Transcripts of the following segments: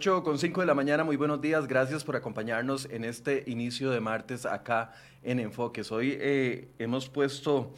8 con 5 de la mañana, muy buenos días, gracias por acompañarnos en este inicio de martes acá en Enfoques. Hoy eh, hemos puesto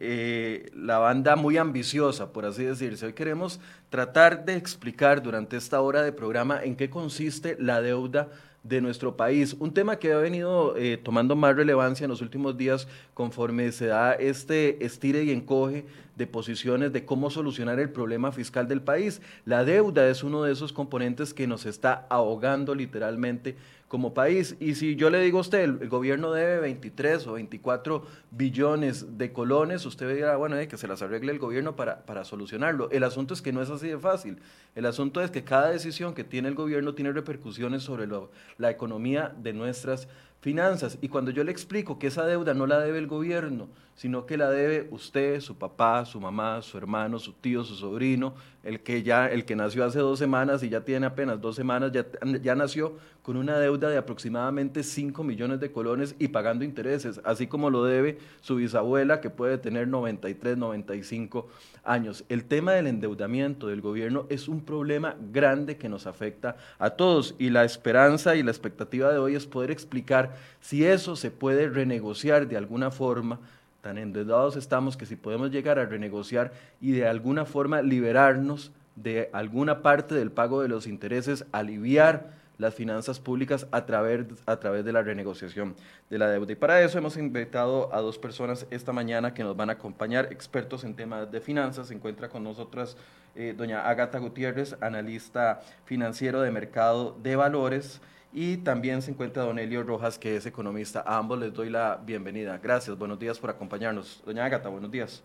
eh, la banda muy ambiciosa, por así decirse. Hoy queremos tratar de explicar durante esta hora de programa en qué consiste la deuda de nuestro país. Un tema que ha venido eh, tomando más relevancia en los últimos días conforme se da este estire y encoge de posiciones de cómo solucionar el problema fiscal del país. La deuda es uno de esos componentes que nos está ahogando literalmente como país. Y si yo le digo a usted, el, gobierno debe 23 o 24 billones de colones, usted dirá, bueno, eh, que se las arregle el gobierno para, para solucionarlo. El asunto es que no es así de fácil. El asunto es que cada decisión que tiene el gobierno tiene repercusiones sobre la economía de nuestras finanzas. Y cuando yo le explico que esa deuda no la debe el gobierno, sino que la debe usted, su papá, su mamá, su hermano, su tío, su sobrino, el que ya, el que nació hace dos semanas y ya tiene apenas dos semanas, ya, ya nació con una deuda de aproximadamente 5 millones de colones y pagando intereses, así como lo debe su bisabuela que puede tener 93, 95 años. El tema del endeudamiento del gobierno es un problema grande que nos afecta a todos y la esperanza y la expectativa de hoy es poder explicar si eso se puede renegociar de alguna forma tan endeudados estamos que si podemos llegar a renegociar y de alguna forma liberarnos de alguna parte del pago de los intereses, aliviar las finanzas públicas a través, a través de la renegociación de la deuda. Y para eso hemos invitado a dos personas esta mañana que nos van a acompañar, expertos en temas de finanzas. Se encuentra con nosotras eh, doña Agata Gutiérrez, analista financiero de mercado de valores y también se encuentra don Elio Rojas, que es economista. A ambos les doy la bienvenida. Gracias, buenos días por acompañarnos. Doña Ágata, buenos días.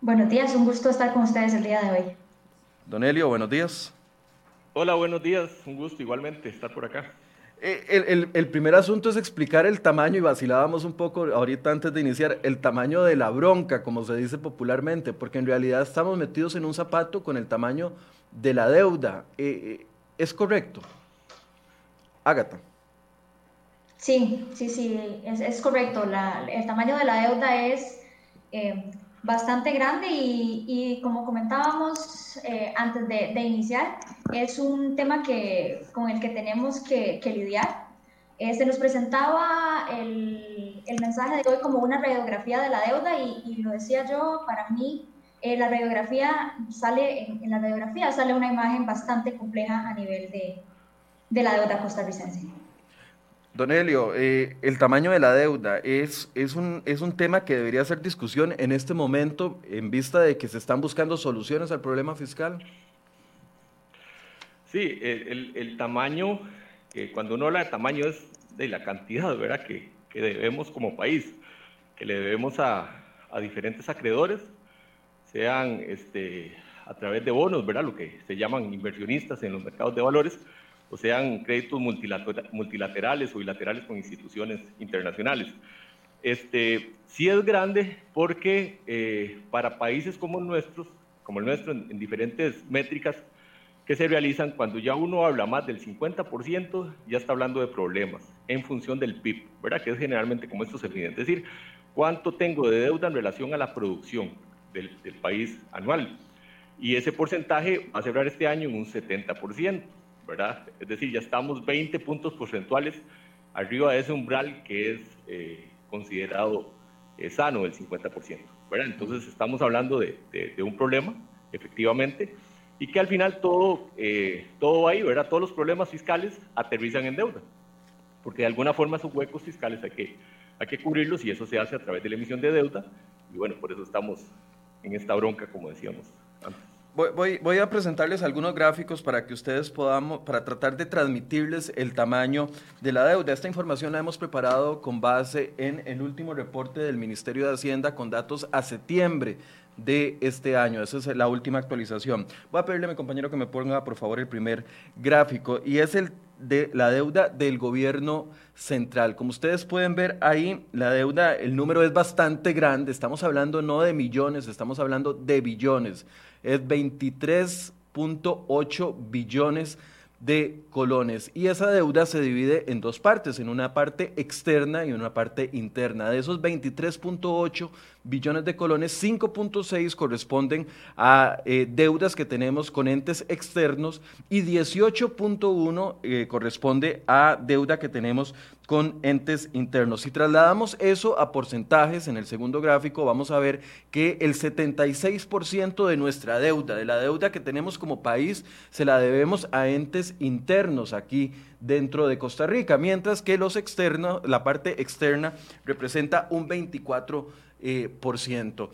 Buenos días, un gusto estar con ustedes el día de hoy. Don Elio, buenos días. Hola, buenos días, un gusto igualmente estar por acá. Eh, el, el, primer asunto es explicar el tamaño, y vacilábamos un poco ahorita antes de iniciar, el tamaño de la bronca, como se dice popularmente, porque en realidad estamos metidos en un zapato con el tamaño de la deuda. Eh, eh, ¿Es correcto? Ágata. Sí, sí, sí, es, correcto. el tamaño de la deuda es eh, bastante grande y, como comentábamos eh, antes de, iniciar, es un tema que, con el que tenemos que, lidiar. Eh, se nos presentaba el, mensaje de hoy como una radiografía de la deuda y, lo decía yo, para mí la radiografía sale, en, la radiografía sale una imagen bastante compleja a nivel de, de la deuda costarricense. Don Elio, eh, el tamaño de la deuda es, es, un, es un tema que debería ser discusión en este momento en vista de que se están buscando soluciones al problema fiscal. Sí, el, el, tamaño, que cuando uno habla de tamaño es de la cantidad ¿verdad? Que, que debemos como país, que le debemos a, a diferentes acreedores, sean este, a través de bonos, ¿verdad? lo que se llaman inversionistas en los mercados de valores, o sean créditos multilaterales o bilaterales con instituciones internacionales. Este, sí es grande porque eh, para países como, nuestros, como el nuestro, en, diferentes métricas que se realizan, cuando ya uno habla más del 50%, ya está hablando de problemas en función del PIB, ¿verdad? Que es generalmente como esto se mide. Es decir, cuánto tengo de deuda en relación a la producción del, del país anual. Y ese porcentaje va a cerrar este año en un 70%. Es decir, ya estamos 20 puntos porcentuales arriba de ese umbral que es eh, considerado eh, sano, del 50%, ¿verdad? Entonces estamos hablando de, de, un problema, efectivamente, y que al final todo, eh, todo ahí, ¿verdad? Todos los problemas fiscales aterrizan en deuda, porque de alguna forma esos huecos fiscales hay que, hay que cubrirlos y eso se hace a través de la emisión de deuda, y bueno, por eso estamos en esta bronca, como decíamos antes. Voy, a presentarles algunos gráficos para que ustedes podamos, para tratar de transmitirles el tamaño de la deuda. Esta información la hemos preparado con base en el último reporte del Ministerio de Hacienda con datos a septiembre de este año. Esa es la última actualización. Voy a pedirle a mi compañero que me ponga, por favor, el primer gráfico y es el de la deuda del gobierno central. Como ustedes pueden ver ahí, la deuda, el número es bastante grande. Estamos hablando no de millones, estamos hablando de billones es 23.8 billones de colones. Y esa deuda se divide en dos partes, en una parte externa y una parte interna. De esos 23.8 billones de colones, 5.6 corresponden a eh, deudas que tenemos con entes externos y 18.1 eh, corresponde a deuda que tenemos con entes internos. Si trasladamos eso a porcentajes en el segundo gráfico, vamos a ver que el 76% de nuestra deuda, de la deuda que tenemos como país, se la debemos a entes internos aquí dentro de Costa Rica, mientras que los externos, la parte externa representa un 24%. Eh, por ciento.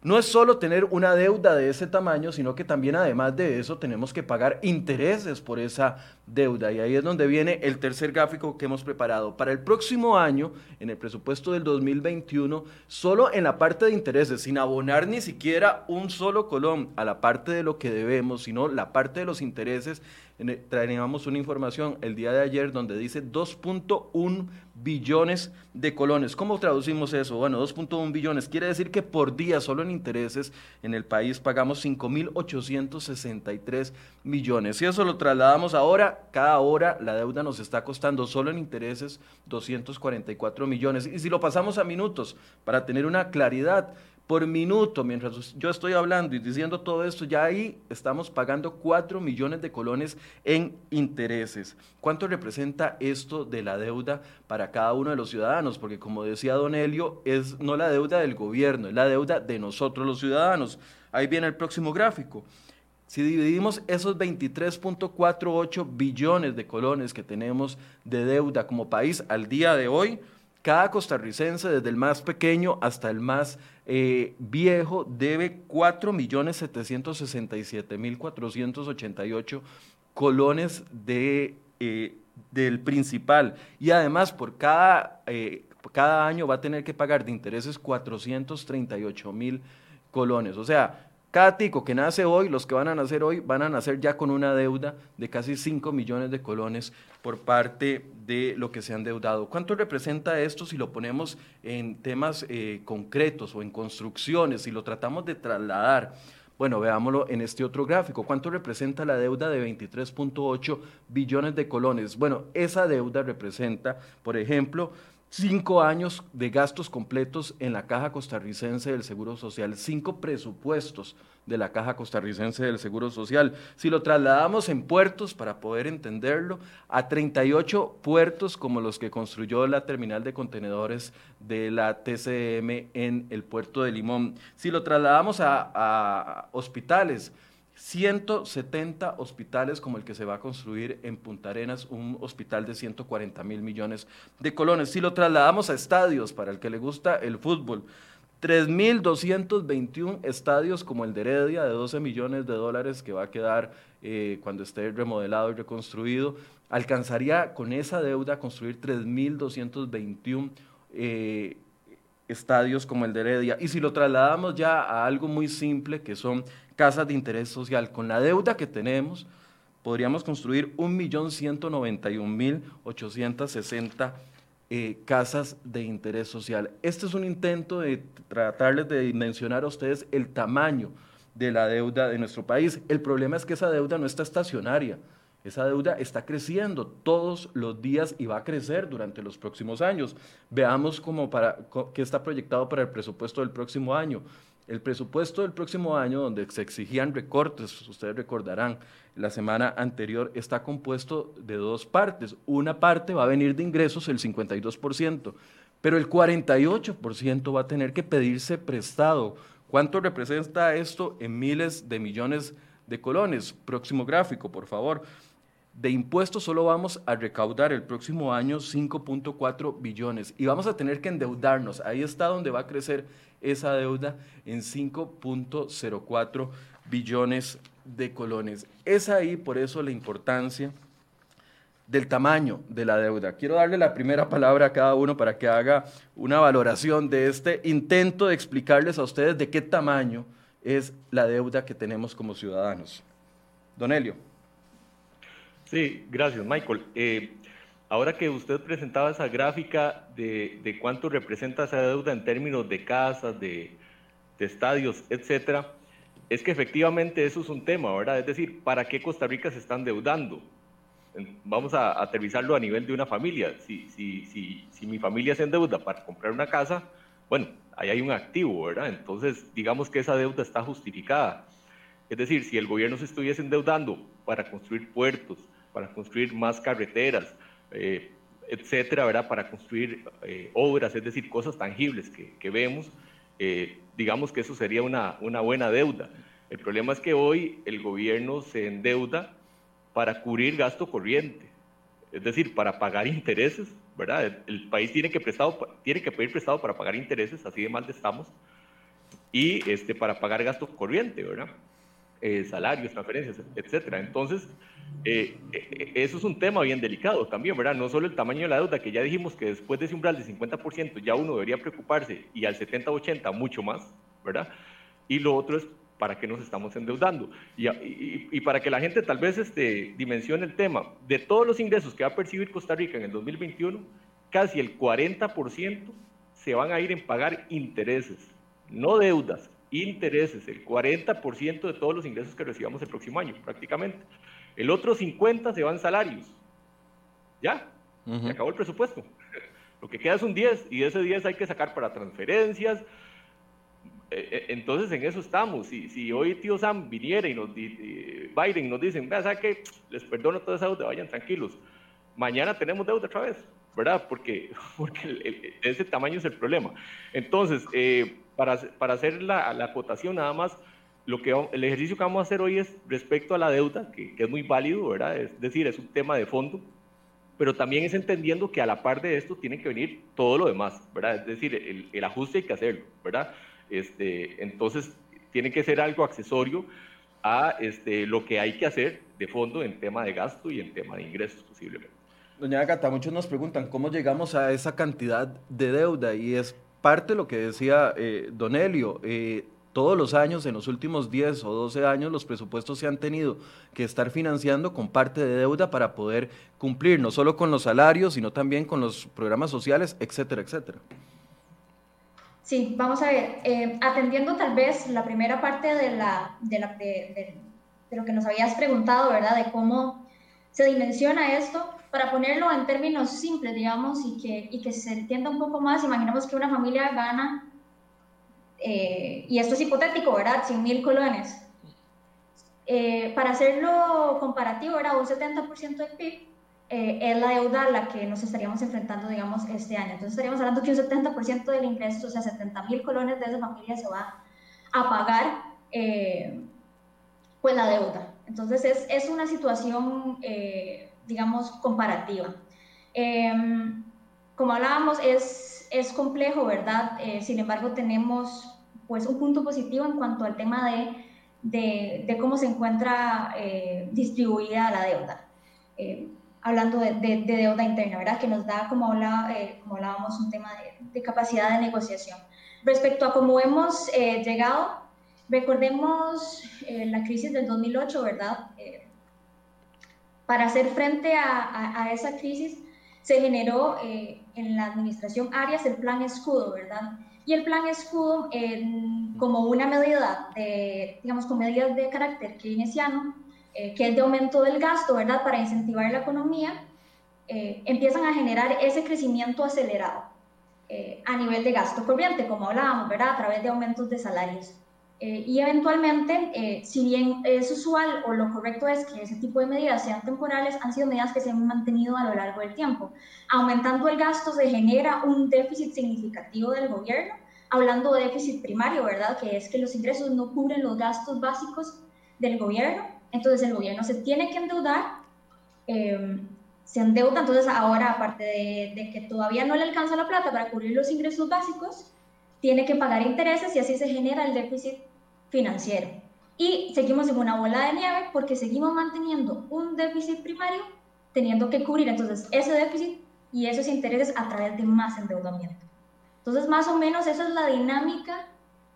No es solo tener una deuda de ese tamaño, sino que también además de eso tenemos que pagar intereses por esa deuda. Y ahí es donde viene el tercer gráfico que hemos preparado. Para el próximo año, en el presupuesto del 2021, solo en la parte de intereses, sin abonar ni siquiera un solo colón a la parte de lo que debemos, sino la parte de los intereses, traíamos una información el día de ayer donde dice 2.1 billones de colones. ¿Cómo traducimos eso? Bueno, 2.1 billones quiere decir que por día, solo en intereses, en el país pagamos 5.863 millones. Si eso lo trasladamos ahora, cada hora la deuda nos está costando solo en intereses 244 millones. Y si lo pasamos a minutos, para tener una claridad, por minuto, mientras yo estoy hablando y diciendo todo esto, ya ahí estamos pagando 4 millones de colones en intereses. ¿Cuánto representa esto de la deuda para cada uno de los ciudadanos? Porque como decía Don Helio, es no la deuda del gobierno, es la deuda de nosotros los ciudadanos. Ahí viene el próximo gráfico. Si dividimos esos 23.48 billones de colones que tenemos de deuda como país al día de hoy, cada costarricense, desde el más pequeño hasta el más eh, viejo, debe 4.767.488 colones de, eh, del principal. Y además, por cada, eh, cada año va a tener que pagar de intereses 438 mil colones. O sea, cada tico que nace hoy, los que van a nacer hoy, van a nacer ya con una deuda de casi 5 millones de colones por parte de lo que se han deudado. ¿Cuánto representa esto si lo ponemos en temas eh, concretos o en construcciones, si lo tratamos de trasladar? Bueno, veámoslo en este otro gráfico. ¿Cuánto representa la deuda de 23.8 billones de colones? Bueno, esa deuda representa, por ejemplo, cinco años de gastos completos en la Caja Costarricense del Seguro Social, cinco presupuestos de la Caja Costarricense del Seguro Social. Si lo trasladamos en puertos, para poder entenderlo, a 38 puertos como los que construyó la terminal de contenedores de la TCM en el puerto de Limón. Si lo trasladamos a, a hospitales, 170 hospitales como el que se va a construir en Punta Arenas, un hospital de 140 mil millones de colones. Si lo trasladamos a estadios, para el que le gusta el fútbol, 3.221 estadios como el de Heredia, de 12 millones de dólares que va a quedar eh, cuando esté remodelado y reconstruido, alcanzaría con esa deuda construir 3.221 eh, estadios como el de Heredia. Y si lo trasladamos ya a algo muy simple, que son casas de interés social, con la deuda que tenemos, podríamos construir 1.191.860 eh, casas de interés social. Este es un intento de tratarles de dimensionar a ustedes el tamaño de la deuda de nuestro país. El problema es que esa deuda no está estacionaria. Esa deuda está creciendo todos los días y va a crecer durante los próximos años. Veamos cómo para, qué está proyectado para el presupuesto del próximo año. El presupuesto del próximo año, donde se exigían recortes, ustedes recordarán, la semana anterior está compuesto de dos partes. Una parte va a venir de ingresos, el 52%, pero el 48% va a tener que pedirse prestado. ¿Cuánto representa esto en miles de millones de colones? Próximo gráfico, por favor. De impuestos solo vamos a recaudar el próximo año 5.4 billones y vamos a tener que endeudarnos. Ahí está donde va a crecer esa deuda en 5.04 billones de colones. Es ahí por eso la importancia del tamaño de la deuda. Quiero darle la primera palabra a cada uno para que haga una valoración de este intento de explicarles a ustedes de qué tamaño es la deuda que tenemos como ciudadanos. Don Elio. Sí, gracias, Michael. Eh, ahora que usted presentaba esa gráfica de, cuánto representa esa deuda en términos de casas, de, de estadios, etcétera, es que efectivamente eso es un tema, ¿verdad? Es decir, ¿para qué Costa Rica se está endeudando? vamos a aterrizarlo a nivel de una familia. Si, si, si, si mi familia se endeuda para comprar una casa, bueno, ahí hay un activo, ¿verdad? Entonces, digamos que esa deuda está justificada. Es decir, si el gobierno se estuviese endeudando para construir puertos, para construir más carreteras, eh, etcétera, ¿verdad? Para construir eh, obras, es decir, cosas tangibles que, vemos, eh, digamos que eso sería una, una buena deuda. El problema es que hoy el gobierno se endeuda para cubrir gasto corriente, es decir, para pagar intereses, ¿verdad? El, país tiene que, prestado, tiene que pedir prestado para pagar intereses, así de mal estamos, y este, para pagar gasto corriente, ¿verdad? Eh, salarios, transferencias, etcétera. Entonces, eh, eh, eso es un tema bien delicado también, ¿verdad? No solo el tamaño de la deuda, que ya dijimos que después de ese umbral de 50% ya uno debería preocuparse, y al 70-80 mucho más, ¿verdad? Y lo otro es para qué nos estamos endeudando. Y, para que la gente tal vez este, dimensione el tema, de todos los ingresos que va a percibir Costa Rica en el 2021, casi el 40% se van a ir en pagar intereses, no deudas, intereses, el 40% de todos los ingresos que recibamos el próximo año, prácticamente. El otro 50% se van salarios. Ya, se acabó el presupuesto. Lo que queda es un 10 y ese 10 hay que sacar para transferencias, eh, eh, entonces en eso estamos. Si, si hoy tío Sam viniera y nos Biden nos dicen, vea, ¿sabe qué? Les perdono toda esa deuda, vayan tranquilos. Mañana tenemos deuda otra vez, ¿verdad? Porque, porque ese tamaño es el problema. Entonces, eh, para, para, hacer la, la, acotación nada más, lo que, el ejercicio que vamos a hacer hoy es respecto a la deuda, que, que es muy válido, ¿verdad? Es decir, es un tema de fondo, pero también es entendiendo que a la par de esto tiene que venir todo lo demás, ¿verdad? Es decir, el, el ajuste hay que hacerlo, ¿verdad? Este, entonces, tiene que ser algo accesorio a este, lo que hay que hacer de fondo en tema de gasto y en tema de ingresos posiblemente. Doña Agata, muchos nos preguntan cómo llegamos a esa cantidad de deuda y es parte de lo que decía eh, Don Elio. Eh, todos los años, en los últimos 10 o 12 años, los presupuestos se han tenido que estar financiando con parte de deuda para poder cumplir no solo con los salarios, sino también con los programas sociales, etcétera, etcétera. Sí, vamos a ver, eh, atendiendo tal vez la primera parte de, la, de, la, de, lo que nos habías preguntado, ¿verdad? De cómo se dimensiona esto, para ponerlo en términos simples, digamos, y que, y que se entienda un poco más, imaginemos que una familia gana, eh, y esto es hipotético, ¿verdad? 100 mil colones. Eh, para hacerlo comparativo, ¿verdad? Un 70% del PIB eh, es la deuda a la que nos estaríamos enfrentando, digamos, este año. Entonces estaríamos hablando que un 70% del ingreso, o sea, 70 mil colones de esa familia se va a pagar, eh, pues, la deuda. Entonces es, es una situación, eh, digamos, comparativa. Em, como hablábamos, es, es complejo, ¿verdad? sin embargo, tenemos, pues, un punto positivo en cuanto al tema de, de, de cómo se encuentra distribuida la deuda hablando de, deuda interna, ¿verdad? Que nos da, como, eh, como hablábamos, un tema de, capacidad de negociación. Respecto a cómo hemos eh, llegado, recordemos eh, la crisis del 2008, ¿verdad? para hacer frente a, esa crisis, se generó en la administración Arias el plan escudo, ¿verdad? Y el plan escudo, como una medida de, digamos, con medidas de carácter keynesiano, eh, que es de aumento del gasto, ¿verdad? Para incentivar la economía, eh, empiezan a generar ese crecimiento acelerado eh, a nivel de gasto corriente, como hablábamos, ¿verdad? A través de aumentos de salarios. Y eventualmente, si bien es usual o lo correcto es que ese tipo de medidas sean temporales, han sido medidas que se han mantenido a lo largo del tiempo. Aumentando el gasto se genera un déficit significativo del gobierno, hablando de déficit primario, ¿verdad? Que es que los ingresos no cubren los gastos básicos del gobierno entonces el gobierno se tiene que endeudar, em, se endeuda, entonces ahora aparte de, que todavía no le alcanza la plata para cubrir los ingresos básicos, tiene que pagar intereses y así se genera el déficit financiero. Y seguimos en una bola de nieve porque seguimos manteniendo un déficit primario teniendo que cubrir entonces ese déficit y esos intereses a través de más endeudamiento. Entonces más o menos esa es la dinámica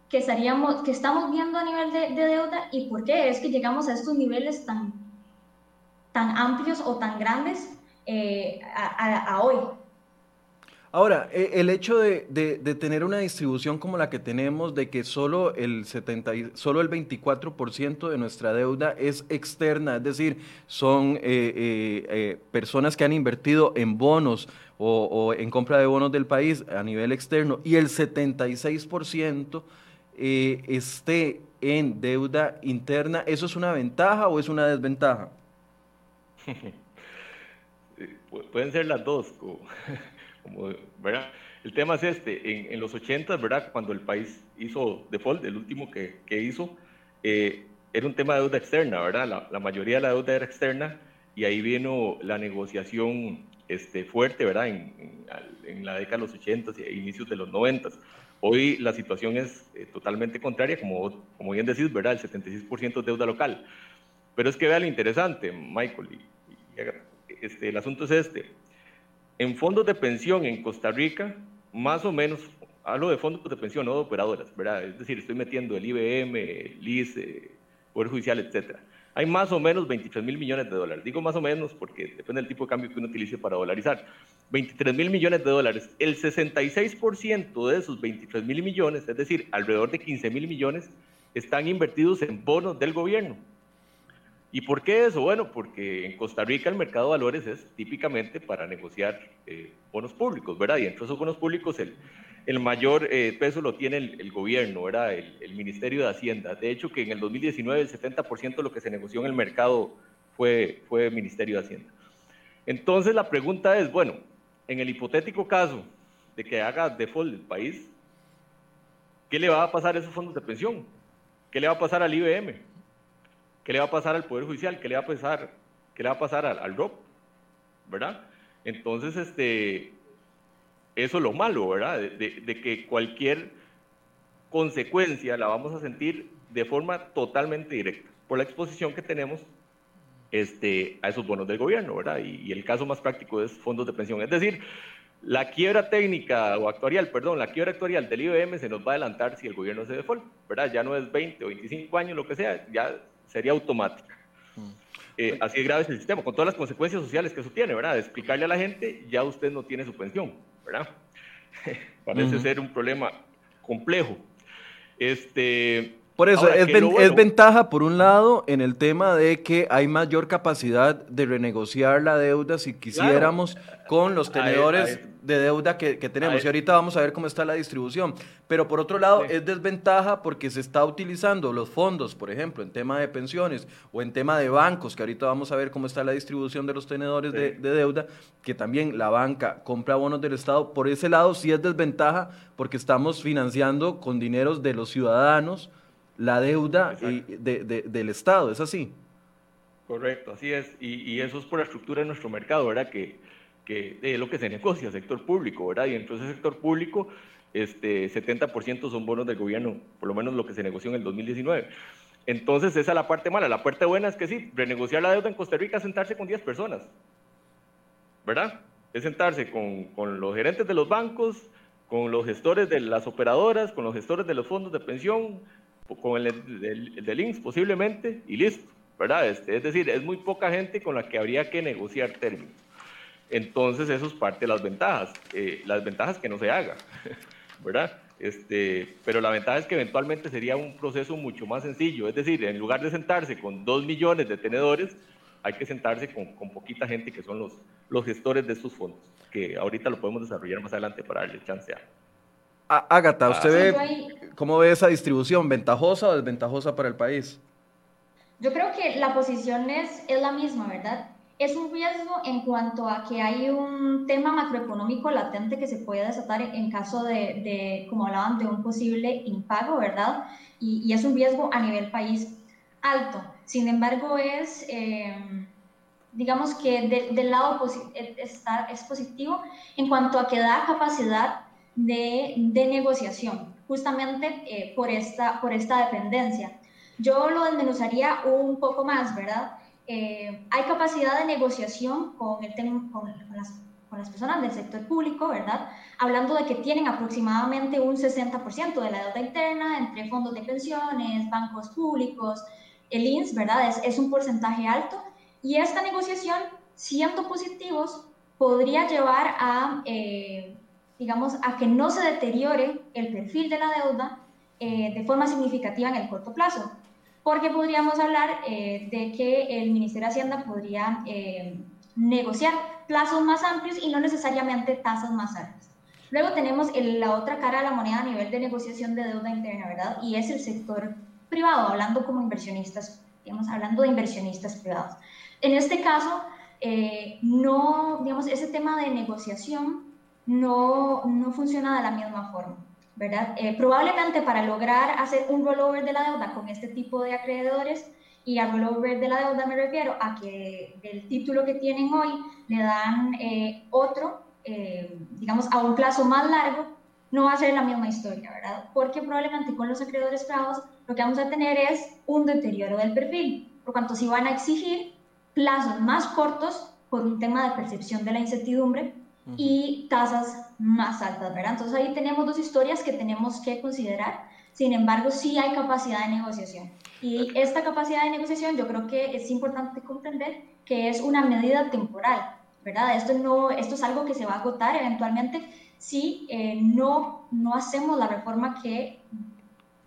que, estaríamos, que estamos viendo a nivel de, deuda y por qué es que llegamos a estos niveles tan, tan amplios o tan grandes eh, a, hoy. Ahora, e, el hecho de, tener una distribución como la que tenemos, de que solo el, 70, solo el 24% de nuestra deuda es externa, es decir, son eh, eh, eh, personas que han invertido en bonos o, en compra de bonos del país a nivel externo, y el 76% esté en deuda interna, ¿eso es una ventaja o es una desventaja? Pueden ser las dos. ¿Verdad? El tema es este, en, los 80, ¿verdad? Cuando el país hizo default, el último que, que hizo, eh, era un tema de deuda externa, ¿verdad? La, mayoría de la deuda era externa y ahí vino la negociación este, fuerte, ¿verdad? En, en, la década de los 80 e inicios de los 90. Hoy la situación es eh, totalmente contraria, como, como bien decís, ¿verdad? El 76% es deuda local. Pero es que vea lo interesante, Michael, y, este, el asunto es este. En fondos de pensión en Costa Rica, más o menos, hablo de fondos de pensión, no de operadoras, ¿verdad? Es decir, estoy metiendo el IBM, el IS, Poder Judicial, etcétera. Hay más o menos 23 mil millones de dólares. Digo más o menos porque depende del tipo de cambio que uno utilice para dolarizar. 23 mil millones de dólares. El 66% de esos 23 mil millones, es decir, alrededor de 15 mil millones, están invertidos en bonos del gobierno. ¿Y por qué eso? Bueno, porque en Costa Rica el mercado de valores es típicamente para negociar eh, bonos públicos, ¿verdad? Y entre esos bonos públicos el, el mayor eh, peso lo tiene el, gobierno, ¿verdad? El, Ministerio de Hacienda. De hecho, que en el 2019 el 70% de lo que se negoció en el mercado fue, fue Ministerio de Hacienda. Entonces la pregunta es, bueno, en el hipotético caso de que haga default el país, ¿qué le va a pasar a esos fondos de pensión? ¿Qué le va a pasar al IBM? ¿Qué le va a pasar al Poder Judicial? ¿Qué le va a pasar, qué le va a pasar al, al ROP? ¿Verdad? Entonces, este, eso es lo malo, ¿verdad? De, que cualquier consecuencia la vamos a sentir de forma totalmente directa por la exposición que tenemos este, a esos bonos del gobierno, ¿verdad? Y, y, el caso más práctico es fondos de pensión. Es decir, la quiebra técnica o actuarial, perdón, la quiebra actuarial del IBM se nos va a adelantar si el gobierno se default, ¿verdad? Ya no es 20 o 25 años, lo que sea, ya sería automática. Mm. Eh, así de grave es el sistema, con todas las consecuencias sociales que eso tiene, ¿verdad? De explicarle a la gente, ya usted no tiene su pensión, ¿verdad? Parece ser un problema complejo. Este, por eso, es, es, ventaja, por un lado, en el tema de que hay mayor capacidad de renegociar la deuda si quisiéramos con los tenedores de deuda que, tenemos. Y ahorita vamos a ver cómo está la distribución. Pero por otro lado, es desventaja porque se está utilizando los fondos, por ejemplo, en tema de pensiones o en tema de bancos, que ahorita vamos a ver cómo está la distribución de los tenedores de, de deuda, que también la banca compra bonos del Estado. Por ese lado, sí es desventaja porque estamos financiando con dineros de los ciudadanos la deuda del Estado, ¿es así? Correcto, así es. Y, eso es por la estructura de nuestro mercado, ¿verdad? Que, que es lo que se negocia, sector público, ¿verdad? Y entonces el sector público, este, 70% son bonos del gobierno, por lo menos lo que se negoció en el 2019. Entonces esa es la parte mala. La parte buena es que sí, renegociar la deuda en Costa Rica es sentarse con 10 personas, ¿verdad? Es sentarse con, con los gerentes de los bancos, con los gestores de las operadoras, con los gestores de los fondos de pensión, con el, del INSS posiblemente y listo, ¿verdad? Este, es decir, es muy poca gente con la que habría que negociar términos. Entonces eso es parte de las ventajas, eh, las ventajas que no se haga, ¿verdad? Este, pero la ventaja es que eventualmente sería un proceso mucho más sencillo, es decir, en lugar de sentarse con dos millones de tenedores, hay que sentarse con, con poquita gente que son los, los gestores de estos fondos, que ahorita lo podemos desarrollar más adelante para darle chance a. Ágata, ¿usted ve cómo ve esa distribución? ¿Ventajosa o desventajosa para el país? Yo creo que la posición es, es la misma, ¿verdad? Es un riesgo en cuanto a que hay un tema macroeconómico latente que se puede desatar en caso de, de como hablaban, de un posible impago, ¿verdad? Y, y, es un riesgo a nivel país alto. Sin embargo, es, eh, digamos que del lado está, es positivo en cuanto a que da capacidad de, negociación, justamente eh, por, esta, por esta dependencia. Yo lo desmenuzaría un poco más, ¿verdad? Eh, hay capacidad de negociación con, el con, con, las, con, las, personas del sector público, ¿verdad? Hablando de que tienen aproximadamente un 60% de la deuda interna entre fondos de pensiones, bancos públicos, el INS, ¿verdad? Es, es un porcentaje alto. Y esta negociación, siendo positivos, podría llevar a eh, digamos, a que no se deteriore el perfil de la deuda eh, de forma significativa en el corto plazo. Porque podríamos hablar eh, de que el Ministerio de Hacienda podría eh, negociar plazos más amplios y no necesariamente tasas más altas. Luego tenemos la otra cara de la moneda a nivel de negociación de deuda interna, ¿verdad? Y es el sector privado, hablando como inversionistas, digamos, hablando de inversionistas privados. En este caso, no, digamos, ese tema de negociación no, no funciona de la misma forma. ¿verdad? Eh, probablemente para lograr hacer un rollover de la deuda con este tipo de acreedores, y a rollover de la deuda me refiero a que del título que tienen hoy le dan eh, otro, eh, digamos, a un plazo más largo, no va a ser la misma historia, ¿verdad? Porque probablemente con los acreedores pagos lo que vamos a tener es un deterioro del perfil, por cuanto si van a exigir plazos más cortos por un tema de percepción de la incertidumbre y tasas más altas, ¿verdad? Entonces ahí tenemos dos historias que tenemos que considerar. Sin embargo, sí hay capacidad de negociación. Y esta capacidad de negociación yo creo que es importante comprender que es una medida temporal, ¿verdad? Esto, no, esto es algo que se va a agotar eventualmente si eh, no, no hacemos la reforma que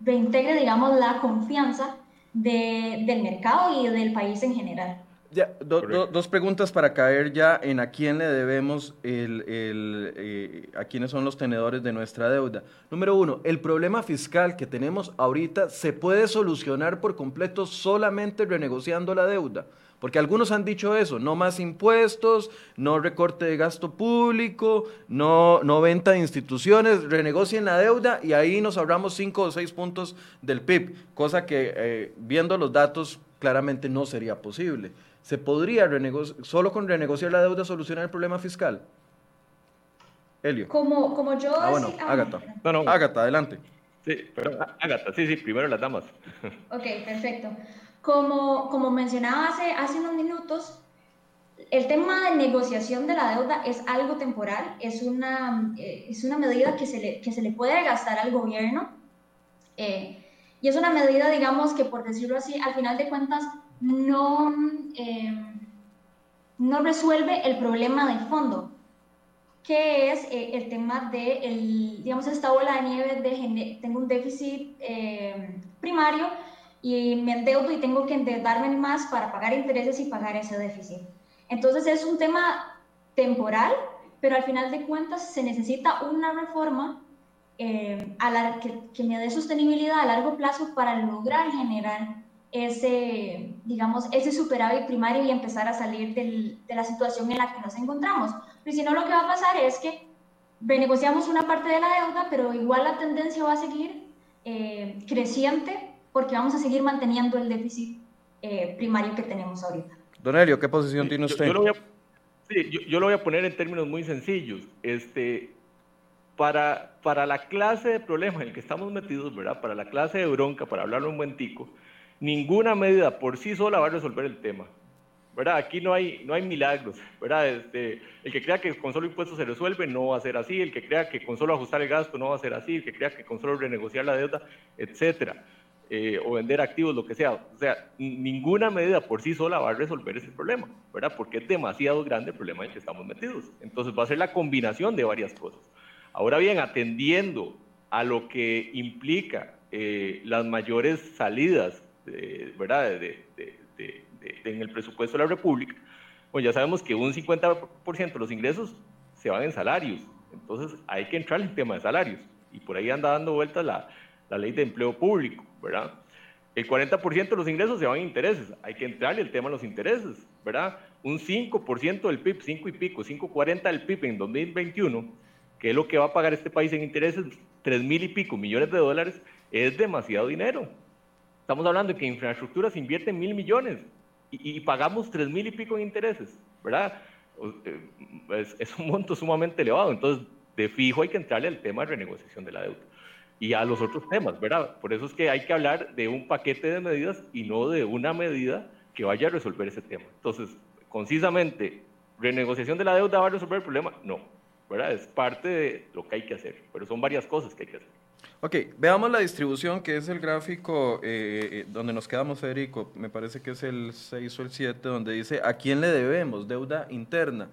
reintegre, digamos, la confianza de, del mercado y del país en general. Ya, dos preguntas para caer ya en a quién le debemos, el, el, eh, a quiénes son los tenedores de nuestra deuda. Número uno, el problema fiscal que tenemos ahorita se puede solucionar por completo solamente renegociando la deuda. Porque algunos han dicho eso, no más impuestos, no recorte de gasto público, no, no venta de instituciones, renegocien la deuda y ahí nos ahorramos cinco o seis puntos del PIB, cosa que eh, viendo los datos claramente no sería posible. ¿Se podría solo con renegociar la deuda solucionar el problema fiscal? Elio. Como, como yo... Ah, bueno, ah, Ágata. No, no. Ágata, adelante. Sí, pero Ágata, sí, sí, primero las damas. Ok, perfecto. Como, como mencionaba hace, hace unos minutos, el tema de negociación de la deuda es algo temporal, es una, eh, es una medida que se, le, que se le puede gastar al gobierno. Eh, y es una medida, digamos, que por decirlo así, al final de cuentas no, eh, no resuelve el problema de fondo, que es eh, el tema de, el, digamos, esta bola de nieve de tengo un déficit eh, primario y me endeudo y tengo que endeudarme más para pagar intereses y pagar ese déficit. Entonces es un tema temporal, pero al final de cuentas se necesita una reforma a la, que, que me dé sostenibilidad a largo plazo para lograr generar ese, digamos, ese superávit primario y empezar a salir del, de la situación en la que nos encontramos. Porque si no, lo que va a pasar es que renegociamos una parte de la deuda, pero igual la tendencia va a seguir eh, creciente porque vamos a seguir manteniendo el déficit eh, primario que tenemos ahorita. Don Elio, ¿qué posición tiene usted? Yo, lo voy a, sí, yo, lo voy a poner en términos muy sencillos. Este, para, para la clase de problema en el que estamos metidos, ¿verdad? Para la clase de bronca, para hablarlo un buen tico, ninguna medida por sí sola va a resolver el tema. ¿verdad? Aquí no hay, no hay milagros, ¿verdad? Este, el que crea que con solo impuestos se resuelve no va a ser así, el que crea que con solo ajustar el gasto no va a ser así, el que crea que con solo renegociar la deuda, etcétera, eh, o vender activos, lo que sea. O sea, ninguna medida por sí sola va a resolver ese problema, ¿verdad? Porque es demasiado grande el problema en que estamos metidos. Entonces va a ser la combinación de varias cosas. Ahora bien, atendiendo a lo que implica eh, las mayores salidas ¿verdad? en el presupuesto de la República, pues ya sabemos que un 50% de los ingresos se van en salarios. Entonces hay que entrar en el tema de salarios. Y por ahí anda dando vueltas la, la ley de empleo público, ¿verdad? El 40% de los ingresos se van en intereses. Hay que entrar en el tema de los intereses, ¿verdad? Un 5% del PIB, 5 y pico, 5,40 del PIB en 2021, que es lo que va a pagar este país en intereses, 3 mil y pico millones de dólares, es demasiado dinero. Estamos hablando de que infraestructura se invierte mil millones y, pagamos tres mil y pico en intereses, ¿verdad? Eh, es, un monto sumamente elevado. Entonces, de fijo hay que entrarle al tema de renegociación de la deuda y a los otros temas, ¿verdad? Por eso es que hay que hablar de un paquete de medidas y no de una medida que vaya a resolver ese tema. Entonces, concisamente, ¿renegociación de la deuda va a resolver el problema? No, ¿verdad? Es parte de lo que hay que hacer, pero son varias cosas que hay que hacer. Ok, veamos la distribución, que es el gráfico eh, eh, donde nos quedamos, Federico. Me parece que es el 6 o el 7, donde dice a quién le debemos deuda interna.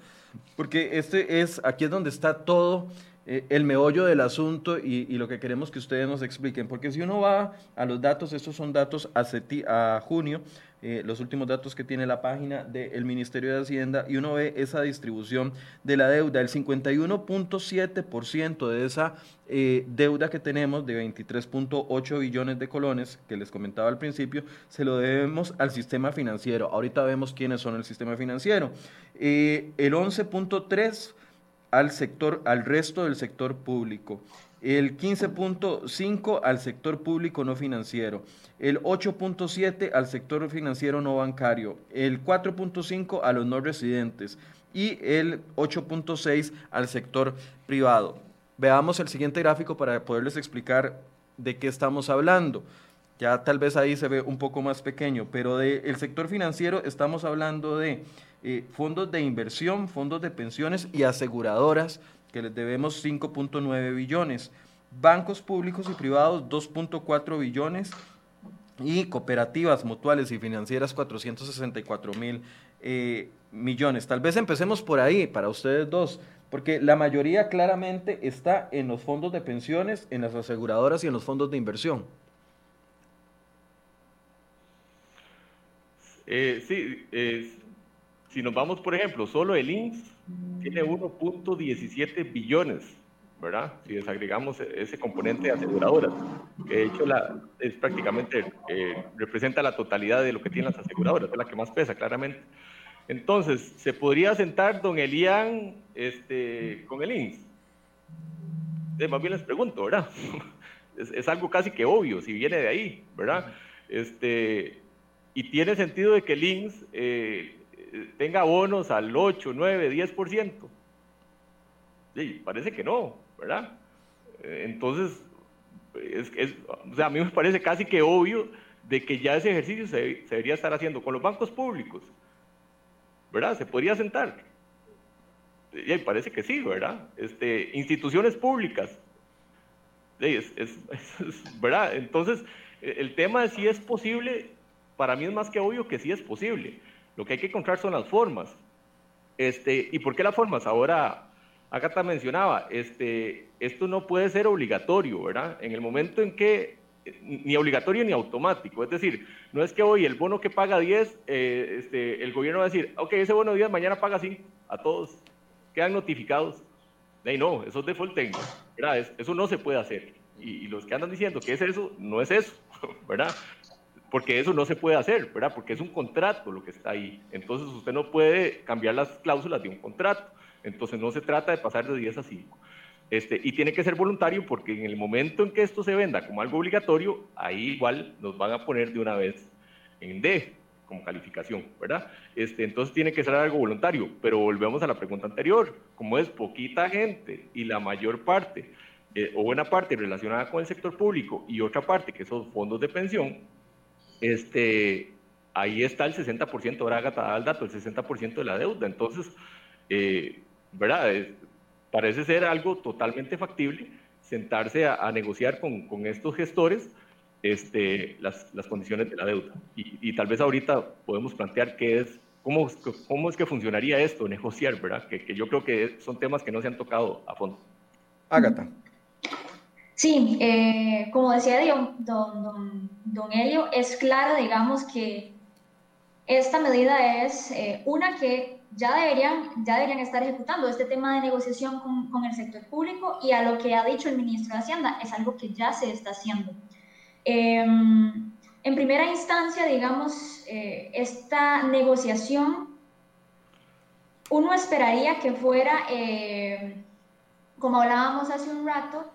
porque este es, aquí es donde está todo eh, el meollo del asunto y, lo que queremos que ustedes nos expliquen, porque si uno va a los datos, estos son datos a, a junio, eh, los últimos datos que tiene la página del Ministerio de Hacienda y uno ve esa distribución de la deuda, el 51.7% de esa eh, deuda que tenemos de 23.8 billones de colones, que les comentaba al principio, se lo debemos al sistema financiero. Ahorita vemos quiénes son el sistema financiero. el 11.3 al sector, al resto del sector público, el 15.5 al sector público no financiero, el 8.7 al sector financiero no bancario, el 4.5 a los no residentes y el 8.6 al sector privado. Veamos el siguiente gráfico para poderles explicar de qué estamos hablando. Ya tal vez ahí se ve un poco más pequeño, pero del sector financiero estamos hablando de eh, fondos de inversión, fondos de pensiones y aseguradoras, que les debemos 5.9 billones, bancos públicos y privados 2.4 billones y cooperativas mutuales y financieras 464 mil eh, millones. Tal vez empecemos por ahí para ustedes dos, porque la mayoría claramente está en los fondos de pensiones, en las aseguradoras y en los fondos de inversión. Eh, sí, si nos vamos, por ejemplo, solo el INS tiene 1.17 billones, ¿verdad? Si desagregamos ese componente de aseguradoras, que de hecho la, es prácticamente, eh, representa la totalidad de lo que tienen las aseguradoras, es la que más pesa, claramente. Entonces, ¿se podría sentar don Elian este, con el INS? Eh, más bien les pregunto, ¿verdad? es, algo casi que obvio, si viene de ahí, ¿verdad? Este, y tiene sentido de que el INS eh, tenga bonos al 8, 9, 10%. Sí, parece que no, ¿verdad? Eh, entonces, es, o sea, a mí me parece casi que obvio de que ya ese ejercicio se, debería estar haciendo con los bancos públicos, ¿verdad? Se podría sentar. Y parece que sí, ¿verdad? Este, instituciones públicas. Es, ¿Verdad? Entonces, el tema de si es posible, para mí es más que obvio que sí es posible. Lo que hay que encontrar son las formas. Este, ¿Y por qué las formas? Ahora, Agatha mencionaba, este, esto no puede ser obligatorio, ¿verdad? En el momento en que, ni obligatorio ni automático, es decir, no es que hoy el bono que paga 10, eh, este, el gobierno va a decir, ok, ese bono de 10 mañana paga 5 a todos, quedan notificados. Hey, no, eso es default ¿verdad? eso no se puede hacer. Y, y, los que andan diciendo que es eso, no es eso, ¿verdad? Porque eso no se puede hacer, ¿verdad? Porque es un contrato lo que está ahí. Entonces usted no puede cambiar las cláusulas de un contrato. Entonces no se trata de pasar de 10 a 5. Este, y tiene que ser voluntario porque en el momento en que esto se venda como algo obligatorio, ahí igual nos van a poner de una vez en D como calificación, ¿verdad? Este, entonces tiene que ser algo voluntario, pero volvemos a la pregunta anterior, como es poquita gente y la mayor parte eh, o buena parte relacionada con el sector público y otra parte que son fondos de pensión, este, ahí está el 60%, ahora Agatha el dato, el 60% de la deuda. Entonces, eh, ¿verdad? parece ser algo totalmente factible sentarse a, negociar con, con, estos gestores este, las, las, condiciones de la deuda. Y, tal vez ahorita podemos plantear qué es, cómo, cómo es que funcionaría esto, negociar, ¿verdad? Que, que yo creo que son temas que no se han tocado a fondo. Agatha. Sí, eh, como decía don, don, don, Elio, es claro, digamos, que esta medida es eh, una que ya deberían, ya deberían estar ejecutando este tema de negociación con, con, el sector público y a lo que ha dicho el ministro de Hacienda, es algo que ya se está haciendo. Em, en primera instancia, digamos, eh, esta negociación, uno esperaría que fuera, como hablábamos hace un rato,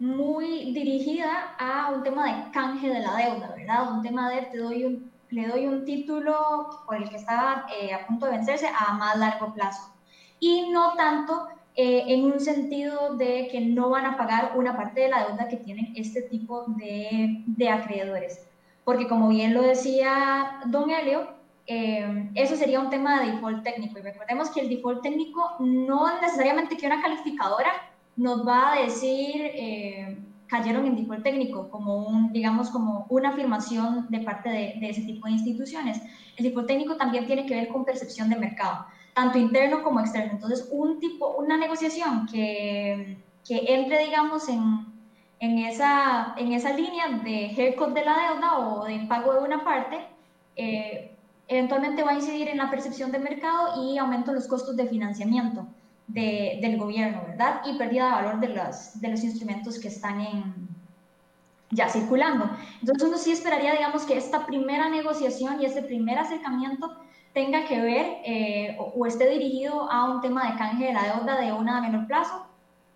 muy dirigida a un tema de canje de la deuda, ¿verdad? Un tema de le doy un título por el que estaba eh, a punto de vencerse a más largo plazo. Y no tanto eh, en un sentido de que no van a pagar una parte de la deuda que tienen este tipo de, de acreedores. Porque como bien lo decía don Helio, eh, eso sería un tema de default técnico. Y recordemos que el default técnico no necesariamente que una calificadora nos va a decir eh, cayeron en default técnico, como un, digamos, como una afirmación de parte de, ese tipo de instituciones. El default técnico también tiene que ver con percepción de mercado. tanto interno como externo. Entonces, un tipo, una negociación que, que entre, digamos, en, en, esa, en esa línea de haircut de la deuda o de pago de una parte, eh, eventualmente va a incidir en la percepción de mercado y aumento en los costos de financiamiento de, del gobierno, ¿verdad? Y pérdida de valor de los, de los instrumentos que están en, ya circulando. Entonces uno sí esperaría, digamos, que esta primera negociación y este primer acercamiento tenga que ver eh, o, esté dirigido a un tema de canje de la deuda de una a menor plazo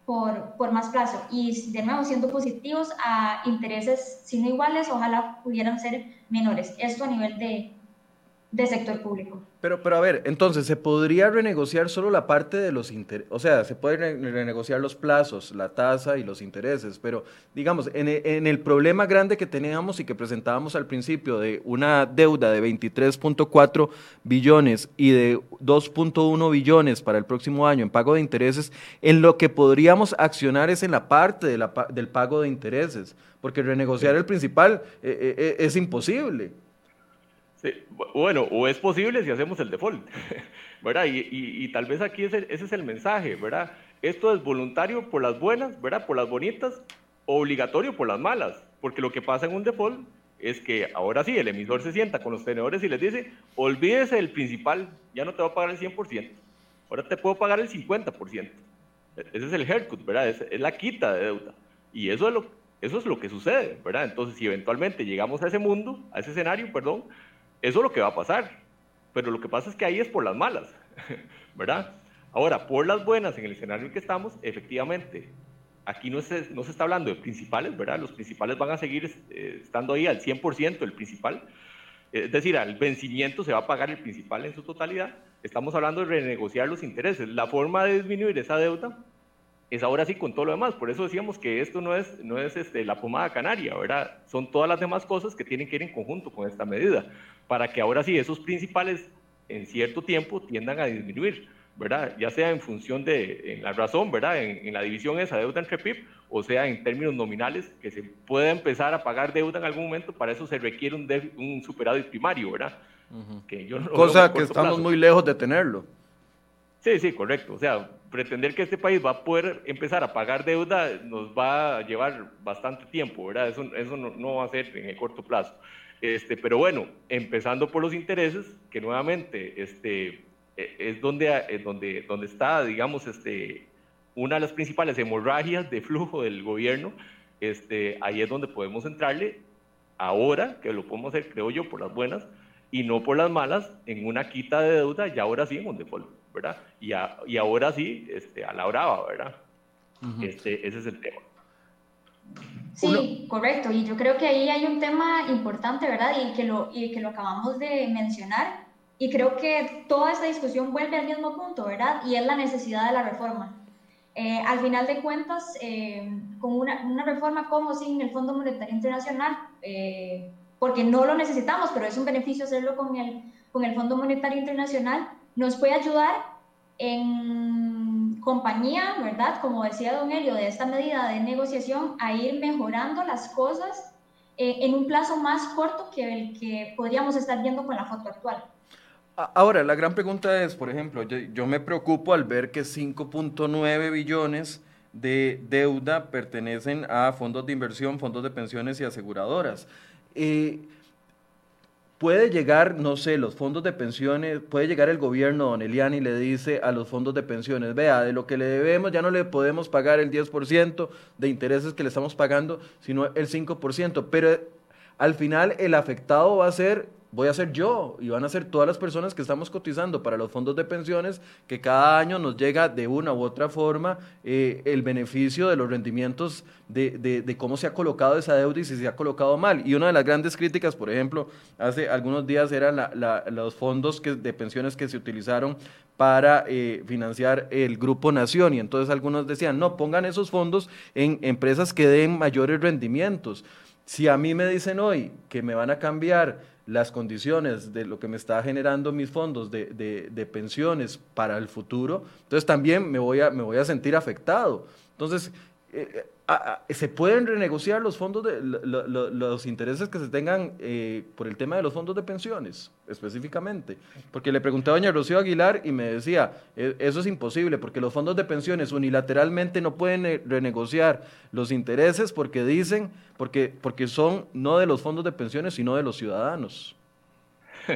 por, por más plazo. Y de nuevo, siendo positivos a intereses sin iguales, ojalá pudieran ser menores. Esto a nivel de, de sector público. Pero, pero a ver, entonces, ¿se podría renegociar solo la parte de los intereses? O sea, se puede renegociar los plazos, la tasa y los intereses, pero digamos, en el, en el problema grande que teníamos y que presentábamos al principio de una deuda de 23.4 billones y de 2.1 billones para el próximo año en pago de intereses, en lo que podríamos accionar es en la parte de la, del pago de intereses, porque renegociar el principal eh, eh, eh, es imposible bueno, o es posible si hacemos el default, ¿verdad? Y, tal vez aquí ese, ese, es el mensaje, ¿verdad? Esto es voluntario por las buenas, ¿verdad? Por las bonitas, obligatorio por las malas, porque lo que pasa en un default es que ahora sí, el emisor se sienta con los tenedores y les dice, olvídese del principal, ya no te va a pagar el 100%, ahora te puedo pagar el 50%. Ese es el haircut, ¿verdad? Es, es la quita de deuda. Y eso es, lo, eso es lo que sucede, ¿verdad? Entonces, si eventualmente llegamos a ese mundo, a ese escenario, perdón, eso es lo que va a pasar. Pero lo que pasa es que ahí es por las malas, ¿verdad? Ahora, por las buenas, en el escenario en que estamos, efectivamente, aquí no se, no se está hablando de principales, ¿verdad? Los principales van a seguir eh, estando ahí al 100% el principal. Es decir, al vencimiento se va a pagar el principal en su totalidad. Estamos hablando de renegociar los intereses. La forma de disminuir esa deuda es ahora sí con todo lo demás. Por eso decíamos que esto no es, no es este, la pomada canaria, ¿verdad? Son todas las demás cosas que tienen que ir en conjunto con esta medida, para que ahora sí esos principales en cierto tiempo tiendan a disminuir, ¿verdad? Ya sea en función de en la razón, ¿verdad? En, la división esa deuda entre PIB, o sea en términos nominales, que se pueda empezar a pagar deuda en algún momento, para eso se requiere un, un superávit primario, ¿verdad? que yo Cosa que estamos muy lejos de tenerlo. Sí, sí, correcto. O sea, pretender que este país va a poder empezar a pagar deuda nos va a llevar bastante tiempo, ¿verdad? Eso, eso no, va a ser en el corto plazo. Este, pero bueno, empezando por los intereses, que nuevamente este, e, es donde, es donde, donde está, digamos, este, una de las principales hemorragias de flujo del gobierno, este, ahí es donde podemos entrarle ahora, que lo podemos hacer, creo yo, por las buenas, y no por las malas, en una quita de deuda, y ahora sí en un default. ¿verdad? Y, y ahora sí, este, a la brava, ¿verdad? este, ese es el tema. Sí, correcto. Y yo creo que ahí hay un tema importante, ¿verdad? Y que lo, y que lo acabamos de mencionar. Y creo que toda esta discusión vuelve al mismo punto, ¿verdad? Y es la necesidad de la reforma. Eh, al final de cuentas, eh, con una, una, reforma como sin el Fondo Monetario Internacional, eh, porque no lo necesitamos, pero es un beneficio hacerlo con el, con el Fondo Monetario Internacional, nos puede ayudar en compañía, ¿verdad? Como decía don Elio, de esta medida de negociación a ir mejorando las cosas eh, en un plazo más corto que el que podríamos estar viendo con la foto actual. Ahora, la gran pregunta es, por ejemplo, yo, me preocupo al ver que 5.9 billones de deuda pertenecen a fondos de inversión, fondos de pensiones y aseguradoras. Eh, puede llegar, no sé, los fondos de pensiones, puede llegar el gobierno, don Eliani, y le dice a los fondos de pensiones, vea, de lo que le debemos ya no le podemos pagar el 10% de intereses que le estamos pagando, sino el 5%, pero al final el afectado va a ser voy a ser yo y van a ser todas las personas que estamos cotizando para los fondos de pensiones que cada año nos llega de una u otra forma eh, el beneficio de los rendimientos de, cómo se ha colocado esa deuda y si se ha colocado mal. Y una de las grandes críticas, por ejemplo, hace algunos días eran los fondos de pensiones que se utilizaron para eh, financiar el Grupo Nación y entonces algunos decían, no, pongan esos fondos en empresas que den mayores rendimientos. Si a mí me dicen hoy que me van a cambiar las condiciones de lo que me está generando mis fondos de, de, pensiones para el futuro, entonces también me voy, a, me voy a sentir afectado. Entonces, eh, se pueden renegociar los fondos de los intereses que se tengan eh, por el tema de los fondos de pensiones específicamente. Porque le pregunté a doña Rocío Aguilar y me decía e, eso es imposible porque los fondos de pensiones unilateralmente no pueden eh, renegociar los intereses porque dicen porque porque son no de los fondos de pensiones sino de los ciudadanos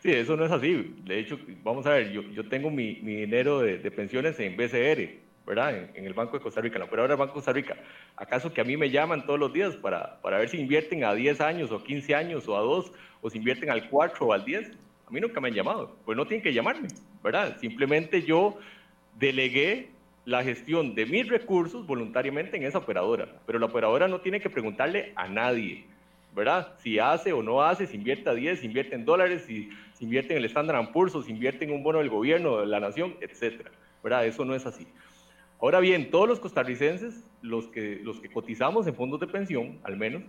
Sí, eso no es así. De hecho, vamos a ver, yo, yo tengo mi, mi dinero de, de pensiones en BCR ¿verdad? En, el Banco de Costa Rica, en la operadora del Banco de Costa Rica. ¿Acaso que a mí me llaman todos los días para, para ver si invierten a 10 años o 15 años o a 2 o si invierten al 4 o al 10? A mí nunca me han llamado, pues no tienen que llamarme, ¿verdad? Simplemente yo delegué la gestión de mis recursos voluntariamente en esa operadora, pero la operadora no tiene que preguntarle a nadie, ¿verdad? Si hace o no hace, si invierte a 10, si invierte en dólares, si, si invierte en el Standard Poor's, si invierte en un bono del gobierno, de la nación, etcétera, ¿verdad? Eso no es así. Ahora bien, todos los costarricenses, los que, los que cotizamos en fondos de pensión, al menos,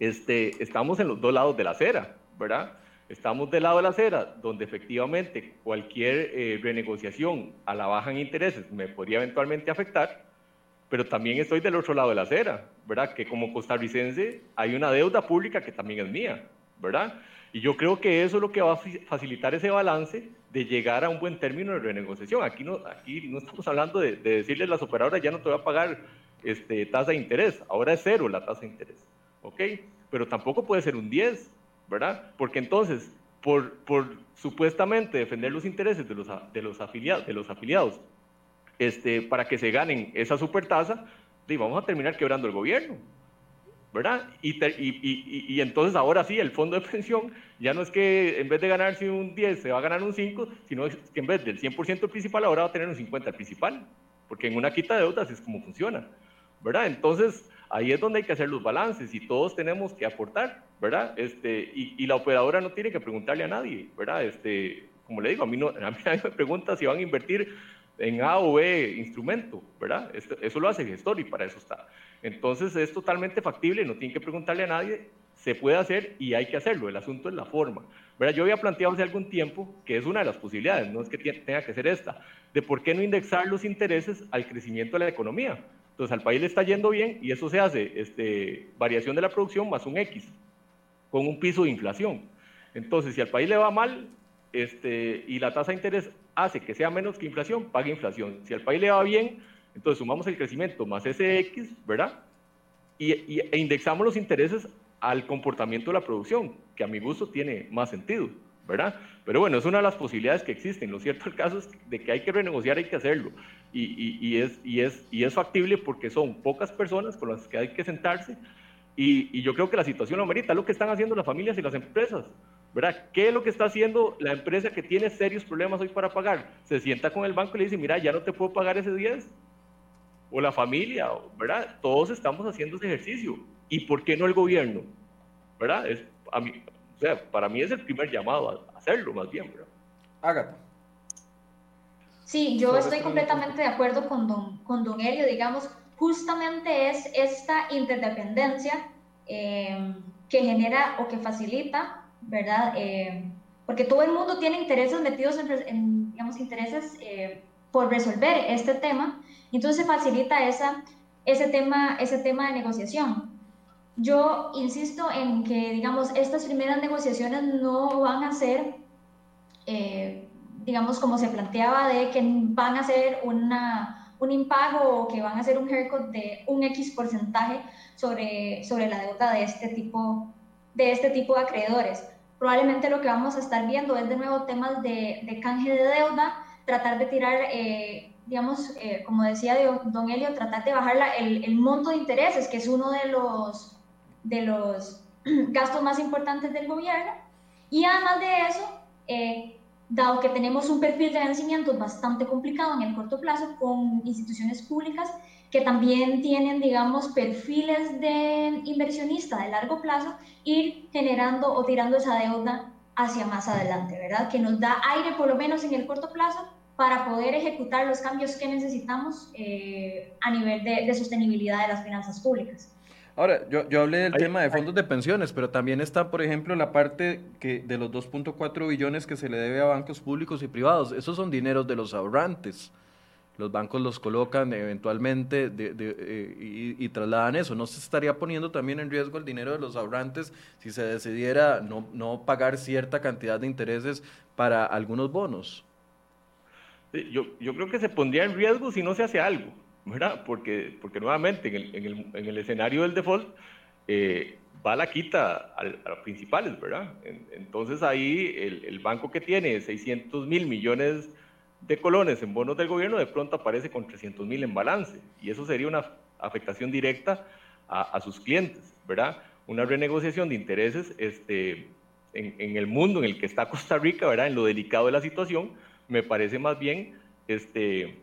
este, estamos en los dos lados de la acera, ¿verdad? Estamos del lado de la acera, donde efectivamente cualquier eh, renegociación a la baja en intereses me podría eventualmente afectar, pero también estoy del otro lado de la acera, ¿verdad? Que como costarricense hay una deuda pública que también es mía, ¿verdad? Y yo creo que eso es lo que va a facilitar ese balance de llegar a un buen término de renegociación. Aquí no, aquí no estamos hablando de, decirles a las operadoras ya no te voy a pagar este, tasa de interés, ahora es cero la tasa de interés, ¿ok? Pero tampoco puede ser un 10, ¿verdad? Porque entonces, por, por supuestamente defender los intereses de los, de los, afiliados, de los afiliados este, para que se ganen esa supertasa, vamos a terminar quebrando el gobierno, ¿verdad? Y, y, y, entonces ahora sí, el fondo de pensión ya no es que en vez de ganarse un 10 se va a ganar un 5, sino que en vez del 100% principal ahora va a tener un 50% principal, porque en una quita de deudas es como funciona, ¿verdad? Entonces ahí es donde hay que hacer los balances y todos tenemos que aportar, ¿verdad? Este, y, la operadora no tiene que preguntarle a nadie, ¿verdad? Este, como le digo, a mí, no, a mí nadie me pregunta si van a invertir en A o B instrumento, ¿verdad? Eso, lo hace el gestor y para eso está. Entonces es totalmente factible, no tiene que preguntarle a nadie, se puede hacer y hay que hacerlo, el asunto es la forma. ¿verdad? Yo había planteado hace algún tiempo que es una de las posibilidades, no es que tenga que ser esta, de por qué no indexar los intereses al crecimiento de la economía. Entonces al país le está yendo bien y eso se hace, este, variación de la producción más un X, con un piso de inflación. Entonces si al país le va mal este, y la tasa de interés hace que sea menos que inflación, paga inflación. Si al país le va bien, entonces sumamos el crecimiento más ese X, ¿verdad? Y, e indexamos los intereses al comportamiento de la producción, que a mi gusto tiene más sentido, ¿verdad? Pero bueno, es una de las posibilidades que existen. Lo cierto el caso es de que hay que renegociar, hay que hacerlo. Y, y es, es, y es factible porque son pocas personas con las que hay que sentarse. Y, yo creo que la situación lo merita, lo que están haciendo las familias y las empresas. ¿Verdad? ¿Qué es lo que está haciendo la empresa que tiene serios problemas hoy para pagar? Se sienta con el banco y le dice, mira, ya no te puedo pagar ese 10. O la familia, ¿verdad? Todos estamos haciendo ese ejercicio. ¿Y por qué no el gobierno? ¿Verdad? Es, a mí, o sea, para mí es el primer llamado a hacerlo, más bien, ¿verdad? Hágate. Sí, yo estoy completamente de acuerdo con don, con don Elio, digamos, justamente es esta interdependencia eh, que genera o que facilita ¿verdad? Eh, porque todo el mundo tiene intereses metidos en, digamos, intereses eh, por resolver este tema, entonces facilita esa, ese, tema, ese tema de negociación. Yo insisto en que, digamos, estas primeras negociaciones no van a ser, eh, digamos, como se planteaba, de que van a ser una, un impago o que van a ser un haircut de un X porcentaje sobre, sobre la deuda de este tipo de este tipo de acreedores probablemente lo que vamos a estar viendo es de nuevo temas de, de canje de deuda, tratar de tirar, eh, digamos, eh, como decía don Elio, tratar de bajar el, el, monto de intereses, que es uno de los, de los gastos más importantes del gobierno. Y además de eso, eh, dado que tenemos un perfil de vencimiento bastante complicado en el corto plazo con instituciones públicas, que también tienen, digamos, perfiles de inversionista de largo plazo, ir generando o tirando esa deuda hacia más adelante, ¿verdad? Que nos da aire, por lo menos en el corto plazo, para poder ejecutar los cambios que necesitamos eh, a nivel de, sostenibilidad de las finanzas públicas. Ahora, yo, yo hablé del tema de fondos de pensiones, pero también está, por ejemplo, la parte que de los 2.4 billones que se le debe a bancos públicos y privados. Esos son dineros de los ahorrantes los bancos los colocan eventualmente eh, y, trasladan eso. ¿No se estaría poniendo también en riesgo el dinero de los ahorrantes si se decidiera no, no pagar cierta cantidad de intereses para algunos bonos? Yo, yo creo que se pondría en riesgo si no se hace algo, ¿verdad? Porque, porque nuevamente en el, en el, en el escenario del default, eh, va la quita a, los principales, ¿verdad? Entonces ahí el, banco que tiene 600 mil millones de colones en bonos del gobierno de pronto aparece con 300 mil en balance y eso sería una afectación directa a, sus clientes, ¿verdad? Una renegociación de intereses este, en, el mundo en el que está Costa Rica, ¿verdad? En lo delicado de la situación, me parece más bien este,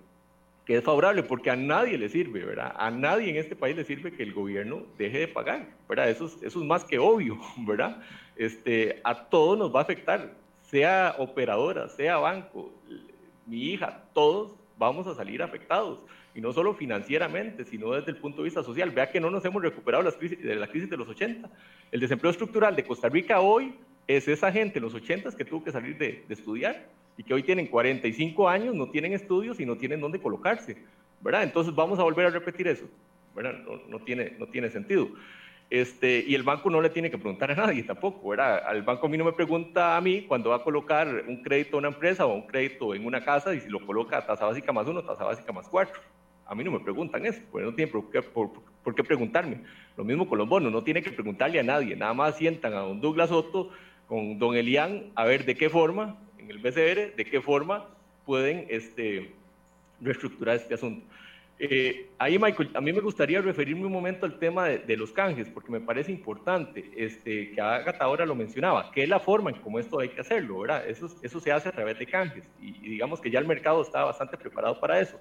que es favorable, porque a nadie le sirve, ¿verdad? A nadie en este país le sirve que el gobierno deje de pagar, ¿verdad? Eso es, eso es más que obvio, ¿verdad? Este, a todos nos va a afectar, sea operadora, sea banco, mi hija, todos vamos a salir afectados. Y no solo financieramente, sino desde el punto de vista social. Vea que no nos hemos recuperado de la crisis de los 80. El desempleo estructural de Costa Rica hoy es esa gente en los 80 que tuvo que salir de, de estudiar y que hoy tienen 45 años, no tienen estudios y no tienen dónde colocarse, ¿verdad? Entonces vamos a volver a repetir eso, ¿verdad? No, tiene, no tiene sentido. Este, y el banco no le tiene que preguntar a nadie tampoco, ¿verdad? Al banco a mí no me pregunta a mí cuando va a colocar un crédito a una empresa o un crédito en una casa y si lo coloca a tasa básica más uno, tasa básica más cuatro. A mí no me preguntan eso, porque no tienen por qué, preguntarme. Lo mismo con los bonos, no tiene que preguntarle a nadie, nada más sientan a don Douglas Soto con don Elian a ver de qué forma el BCR, de qué forma pueden este, reestructurar este asunto. Eh, ahí, Michael, a mí me gustaría referirme un momento al tema de, los canjes, porque me parece importante, este, que Agatha ahora lo mencionaba, que es la forma en cómo esto hay que hacerlo, ¿verdad? Eso, eso se hace a través de canjes, y, digamos que ya el mercado está bastante preparado para eso.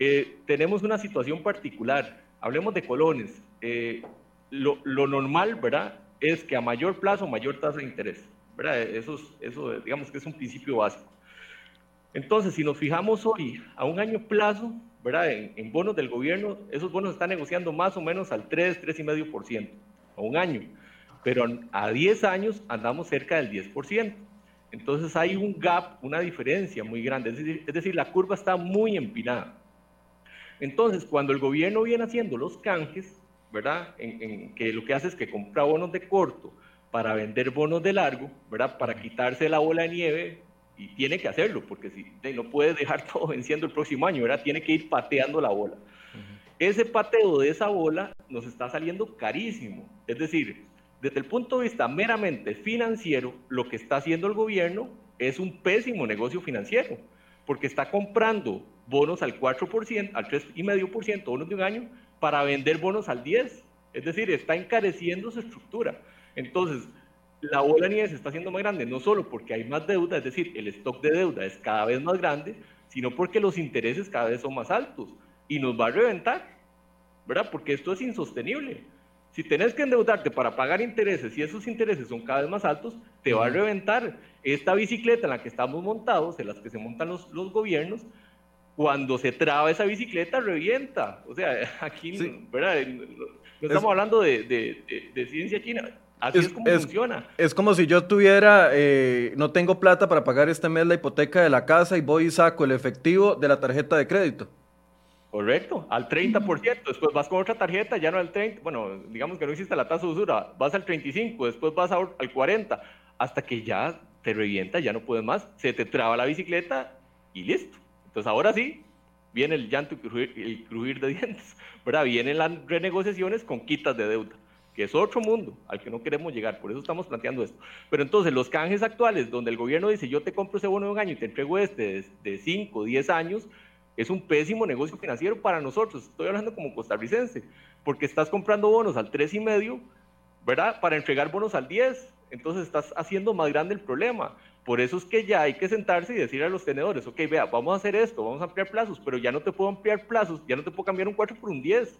Eh, tenemos una situación particular, hablemos de colones. Eh, lo, lo normal, ¿verdad? Es que a mayor plazo, mayor tasa de interés. Eso, eso digamos que es un principio básico. Entonces, si nos fijamos hoy a un año plazo, ¿verdad? En, bonos del gobierno, esos bonos están negociando más o menos al 3, 3,5%, a un año. Pero a 10 años andamos cerca del 10%. Entonces hay un gap, una diferencia muy grande. Es decir, es decir la curva está muy empinada. Entonces, cuando el gobierno viene haciendo los canjes, ¿verdad? En, que lo que hace es que compra bonos de corto para vender bonos de largo, ¿verdad? Para quitarse la bola de nieve y tiene que hacerlo, porque si no puede dejar todo venciendo el próximo año, ¿verdad? Tiene que ir pateando la bola. Ese pateo de esa bola nos está saliendo carísimo. Es decir, desde el punto de vista meramente financiero, lo que está haciendo el gobierno es un pésimo negocio financiero, porque está comprando bonos al 4%, al 3,5%, bonos de un año, para vender bonos al 10%. Es decir, está encareciendo su estructura. Entonces, la bola de nieve se está haciendo más grande, no solo porque hay más deuda, es decir, el stock de deuda es cada vez más grande, sino porque los intereses cada vez son más altos y nos va a reventar, ¿verdad? Porque esto es insostenible. Si tenés que endeudarte para pagar intereses y esos intereses son cada vez más altos, te va a reventar. Esta bicicleta en la que estamos montados, en las que se montan los, los gobiernos, cuando se traba esa bicicleta, revienta. O sea, aquí, ¿verdad? No estamos hablando de, de, de ciencia china Así es, como funciona. Es como si yo tuviera, eh, no tengo plata para pagar este mes la hipoteca de la casa y voy y saco el efectivo de la tarjeta de crédito. Correcto, al 30%, después vas con otra tarjeta, ya no al 30%, bueno, digamos que no existe la tasa de usura, vas al 35%, después vas al 40%, hasta que ya te revienta, ya no puedes más, se te traba la bicicleta y listo. Entonces ahora sí, viene el llanto y el crujir de dientes, ¿verdad? Vienen las renegociaciones con quitas de deuda que es otro mundo al que no queremos llegar, por eso estamos planteando esto. Pero entonces los canjes actuales, donde el gobierno dice yo te compro ese bono de un año y te entrego este de 5, 10 años, es un pésimo negocio financiero para nosotros, estoy hablando como costarricense, porque estás comprando bonos al 3,5, ¿verdad? Para entregar bonos al 10, entonces estás haciendo más grande el problema. Por eso es que ya hay que sentarse y decir a los tenedores, ok, vea, vamos a hacer esto, vamos a ampliar plazos, pero ya no te puedo ampliar plazos, ya no te puedo cambiar un 4 por un 10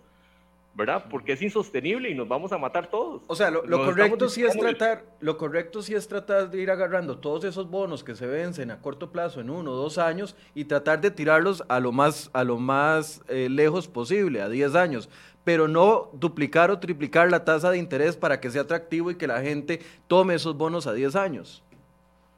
¿verdad? Porque es insostenible y nos vamos a matar todos. O sea, lo, correcto sí es tratar, lo correcto sí es tratar de ir agarrando todos esos bonos que se vencen a corto plazo en uno o dos años y tratar de tirarlos a lo más, a lo más eh, lejos posible, a 10 años, pero no duplicar o triplicar la tasa de interés para que sea atractivo y que la gente tome esos bonos a 10 años.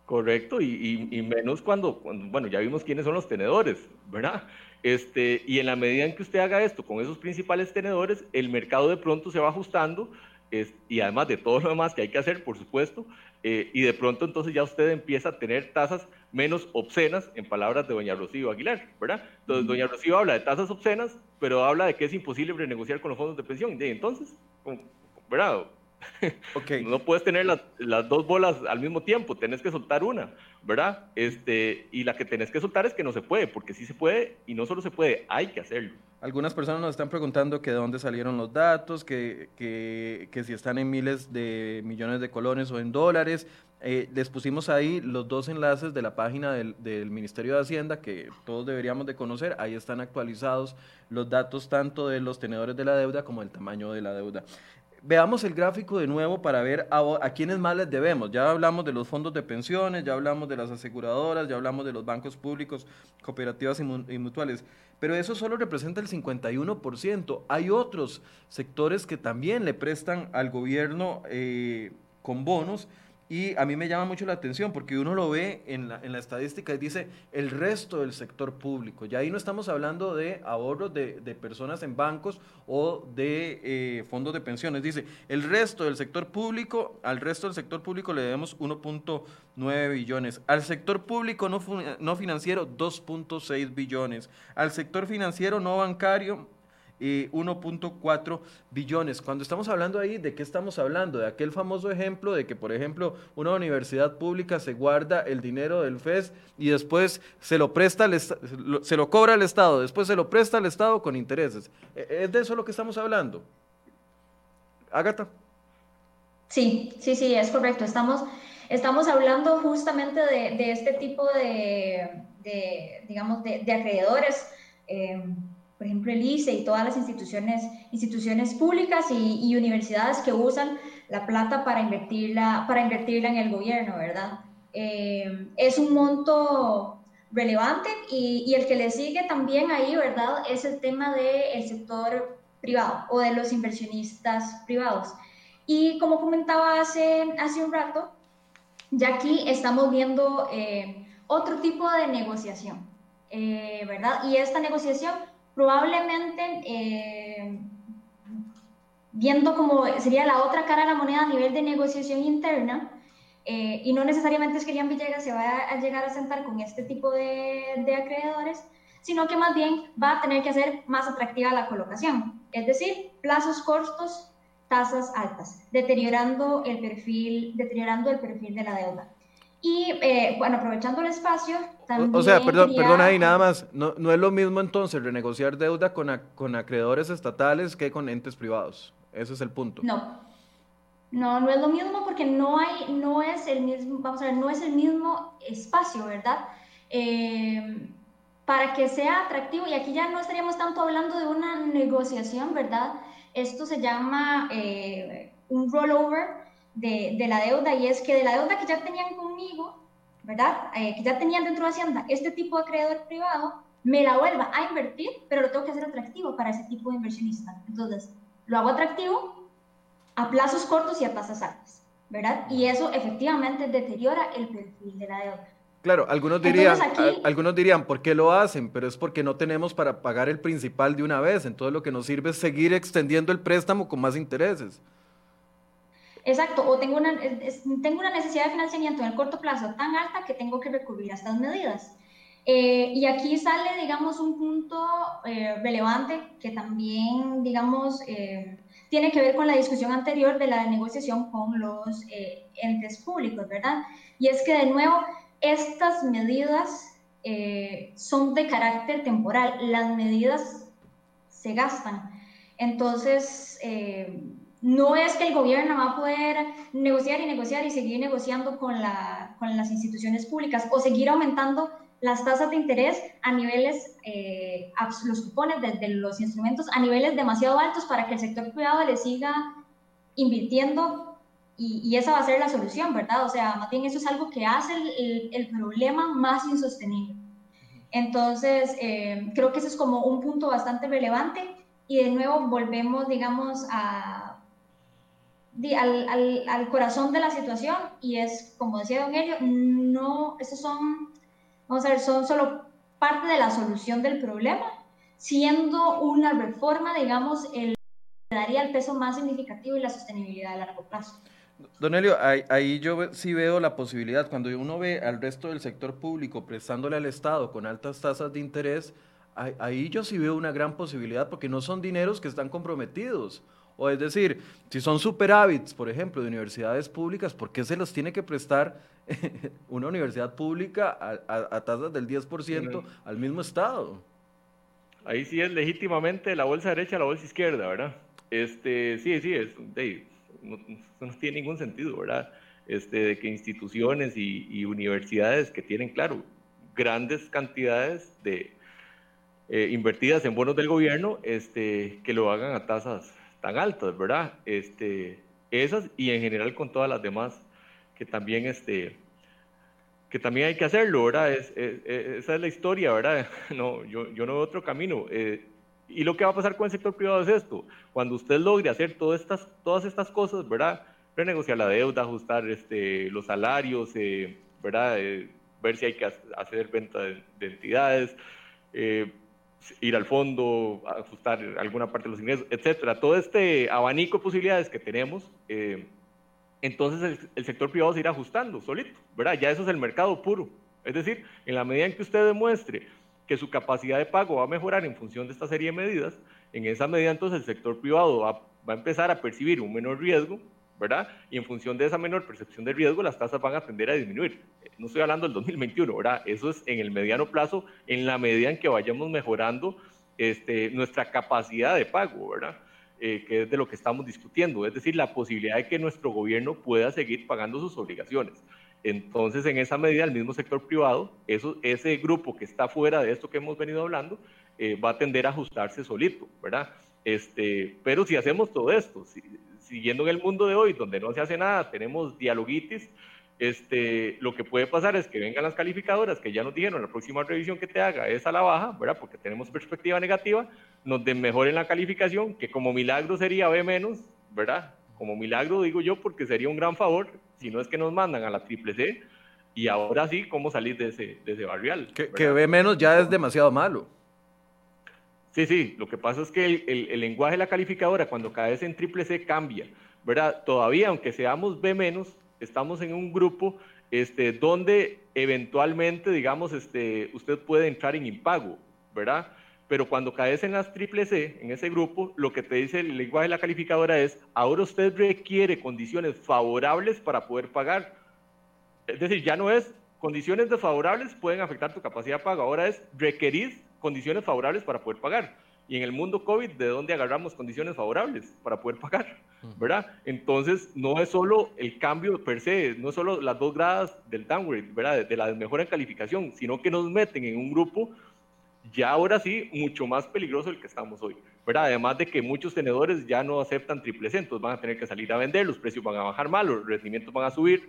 Correcto, y, y, menos cuando, cuando, bueno, ya vimos quiénes son los tenedores, ¿verdad? Este, y en la medida en que usted haga esto con esos principales tenedores, el mercado de pronto se va ajustando y además de todo lo demás que hay que hacer, por supuesto, eh, y de pronto entonces ya usted empieza a tener tasas menos obscenas, en palabras de doña Rocío Aguilar, ¿verdad? Entonces, doña Rocío habla de tasas obscenas, pero habla de que es imposible renegociar con los fondos de pensión. Y entonces, ¿verdad? Okay. No puedes tener las, las, dos bolas al mismo tiempo, tenés que soltar una, ¿verdad? Este, y la que tenés que soltar es que no se puede, porque sí se puede y no solo se puede, hay que hacerlo. Algunas personas nos están preguntando que de dónde salieron los datos, que, que, que si están en miles de millones de colones o en dólares. Eh, les pusimos ahí los dos enlaces de la página del, del, Ministerio de Hacienda que todos deberíamos de conocer. Ahí están actualizados los datos tanto de los tenedores de la deuda como el tamaño de la deuda. Veamos el gráfico de nuevo para ver a, quiénes más les debemos. Ya hablamos de los fondos de pensiones, ya hablamos de las aseguradoras, ya hablamos de los bancos públicos, cooperativas y, mutuales, pero eso solo representa el 51%. Hay otros sectores que también le prestan al gobierno eh, con bonos y a mí me llama mucho la atención porque uno lo ve en la, en la, estadística y dice el resto del sector público. Y ahí no estamos hablando de ahorros de, de personas en bancos o de eh, fondos de pensiones. Dice el resto del sector público, al resto del sector público le debemos 1.9 billones. Al sector público no, no financiero 2.6 billones. Al sector financiero no bancario 1.4 billones. Cuando estamos hablando ahí, ¿de qué estamos hablando? De aquel famoso ejemplo de que, por ejemplo, una universidad pública se guarda el dinero del FES y después se lo presta, se lo cobra al Estado, después se lo presta al Estado con intereses. ¿E-, ¿Es de eso lo que estamos hablando? Agata. Sí, sí, sí, es correcto. Estamos, estamos hablando justamente de, este tipo de, digamos, de, acreedores. Eh, por ejemplo, el ICE y todas las instituciones, instituciones públicas y, universidades que usan la plata para invertirla, para invertirla en el gobierno, ¿verdad? Eh, es un monto relevante y, el que le sigue también ahí, ¿verdad? Es el tema del sector privado o de los inversionistas privados. Y como comentaba hace, hace un rato, ya aquí estamos viendo eh, otro tipo de negociación, eh, ¿verdad? Y esta negociación probablemente eh, viendo cómo sería la otra cara de la moneda a nivel de negociación interna, eh, y no necesariamente es que Lian Villegas se vaya a llegar a sentar con este tipo de, de, acreedores, sino que más bien va a tener que hacer más atractiva la colocación, es decir, plazos cortos, tasas altas, deteriorando el perfil, deteriorando el perfil de la deuda. Y eh, bueno, aprovechando el espacio, también. O, sea, perdón, perdón ahí nada más. No, no es lo mismo entonces renegociar deuda con, con acreedores estatales que con entes privados. Ese es el punto. No. No, no es lo mismo porque no hay, no es el mismo, vamos a ver, no es el mismo espacio, ¿verdad? Eh, para que sea atractivo, y aquí ya no estaríamos tanto hablando de una negociación, ¿verdad? Esto se llama eh, un rollover de, de, la deuda y es que de la deuda que ya tenían conmigo, ¿verdad? Eh, que ya tenían dentro de Hacienda este tipo de acreedor privado, me la vuelva a invertir, pero lo tengo que hacer atractivo para ese tipo de inversionista. Entonces, lo hago atractivo a plazos cortos y a tasas altas, ¿verdad? Y eso efectivamente deteriora el perfil de la deuda. Claro, algunos dirían, algunos dirían, ¿por qué lo hacen? Pero es porque no tenemos para pagar el principal de una vez. Entonces lo que nos sirve es seguir extendiendo el préstamo con más intereses. Exacto, o tengo una, tengo una necesidad de financiamiento en el corto plazo tan alta que tengo que recurrir a estas medidas. Eh, y aquí sale, digamos, un punto eh, relevante que también, digamos, eh, tiene que ver con la discusión anterior de la negociación con los entes públicos, ¿verdad? Y es que, de nuevo, estas medidas son de carácter temporal, las medidas se gastan. Entonces, no es que el gobierno va a poder negociar y negociar y seguir negociando con, la, con las instituciones públicas o seguir aumentando las tasas de interés a niveles, eh, los cupones de, los instrumentos a niveles demasiado altos para que el sector privado le siga invirtiendo y, esa va a ser la solución, ¿verdad? O sea, más bien eso es algo que hace el, problema más insostenible. Entonces, eh, creo que ese es como un punto bastante relevante y de nuevo volvemos, digamos, a, al, al, corazón de la situación y es, como decía Don Elio, no, esos son, vamos a ver, son solo parte de la solución del problema siendo una reforma, digamos, el daría el peso más significativo y la sostenibilidad a largo plazo. Don Elio, ahí, yo sí veo la posibilidad, cuando uno ve al resto del sector público prestándole al Estado con altas tasas de interés, ahí, yo sí veo una gran posibilidad porque no son dineros que están comprometidos. O es decir, si son superávits, por ejemplo, de universidades públicas, ¿por qué se los tiene que prestar una universidad pública a, tasas del 10% al mismo Estado? Ahí sí es legítimamente la bolsa derecha la bolsa izquierda, ¿verdad? Este, sí, sí, es, no, no, tiene ningún sentido, ¿verdad? Este, de que instituciones y, universidades que tienen, claro, grandes cantidades de eh, invertidas en bonos del gobierno, este, que lo hagan a tasas tan altas, ¿verdad? Este, esas y en general con todas las demás que también, este, que también hay que hacerlo, ¿verdad? Es, esa es la historia, ¿verdad? No, yo, yo no veo otro camino. Eh, y lo que va a pasar con el sector privado es esto. Cuando usted logre hacer todas estas, todas estas cosas, ¿verdad? Renegociar la deuda, ajustar este, los salarios, eh, ¿verdad? Eh, ver si hay que hacer venta de, entidades, eh, ir al fondo, ajustar alguna parte de los ingresos, etcétera. Todo este abanico de posibilidades que tenemos, entonces el, sector privado se irá ajustando solito, ¿verdad? Ya eso es el mercado puro. Es decir, en la medida en que usted demuestre que su capacidad de pago va a mejorar en función de esta serie de medidas, en esa medida entonces el sector privado va, a empezar a percibir un menor riesgo, ¿verdad? Y en función de esa menor percepción de riesgo, las tasas van a tender a disminuir. No estoy hablando del 2021, ¿verdad? Eso es en el mediano plazo, en la medida en que vayamos mejorando este, nuestra capacidad de pago, ¿verdad? Eh, que es de lo que estamos discutiendo, es decir, la posibilidad de que nuestro gobierno pueda seguir pagando sus obligaciones. Entonces, en esa medida, el mismo sector privado, eso, ese grupo que está fuera de esto que hemos venido hablando, eh, va a tender a ajustarse solito, ¿verdad? Este, pero si hacemos todo esto, siguiendo en el mundo de hoy, donde no se hace nada, tenemos dialoguitis, este, lo que puede pasar es que vengan las calificadoras que ya nos dijeron, la próxima revisión que te haga es a la baja, ¿verdad? Porque tenemos perspectiva negativa, nos den mejoren la calificación, que como milagro sería B menos, ¿verdad? Como milagro digo yo, porque sería un gran favor si no es que nos mandan a la triple C, y ahora sí, ¿cómo salir de ese, de ese barrial? Que, que ve menos ya es demasiado malo. Sí, sí, lo que pasa es que el, lenguaje de la calificadora cuando caes en triple C cambia, ¿verdad? Todavía, aunque seamos B menos, estamos en un grupo este, donde eventualmente, digamos, este, usted puede entrar en impago, ¿verdad? pero cuando caes en las triple C, en ese grupo, lo que te dice el lenguaje de la calificadora es, ahora usted requiere condiciones favorables para poder pagar. Es decir, ya no es condiciones desfavorables pueden afectar tu capacidad de pago, ahora es requerir condiciones favorables para poder pagar. Y en el mundo COVID, ¿de dónde agarramos condiciones favorables para poder pagar? ¿Verdad? Entonces, no es solo el cambio per se, no es solo las dos gradas del downgrade, ¿verdad? De, de la mejora en calificación, sino que nos meten en un grupo ya ahora sí, mucho más peligroso el que estamos hoy. ¿verdad? Además de que muchos tenedores ya no aceptan triple C, entonces van a tener que salir a vender, los precios van a bajar mal, los rendimientos van a subir,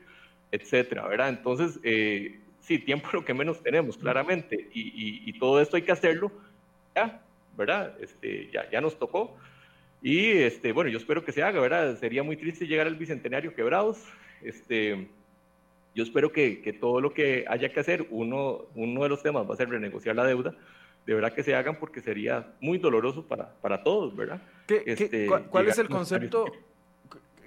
etcétera, ¿verdad? Entonces, eh, sí, tiempo lo que menos tenemos, claramente, y, todo esto hay que hacerlo ya, ¿verdad? Este, ya, ya nos tocó. Y este, bueno, yo espero que se haga, ¿verdad? Sería muy triste llegar al bicentenario quebrados. Este, yo espero que, que, todo lo que haya que hacer, uno, uno de los temas va a ser renegociar la deuda, de verdad que se hagan porque sería muy doloroso para, para todos, ¿verdad? Este, ¿Cuál es el concepto?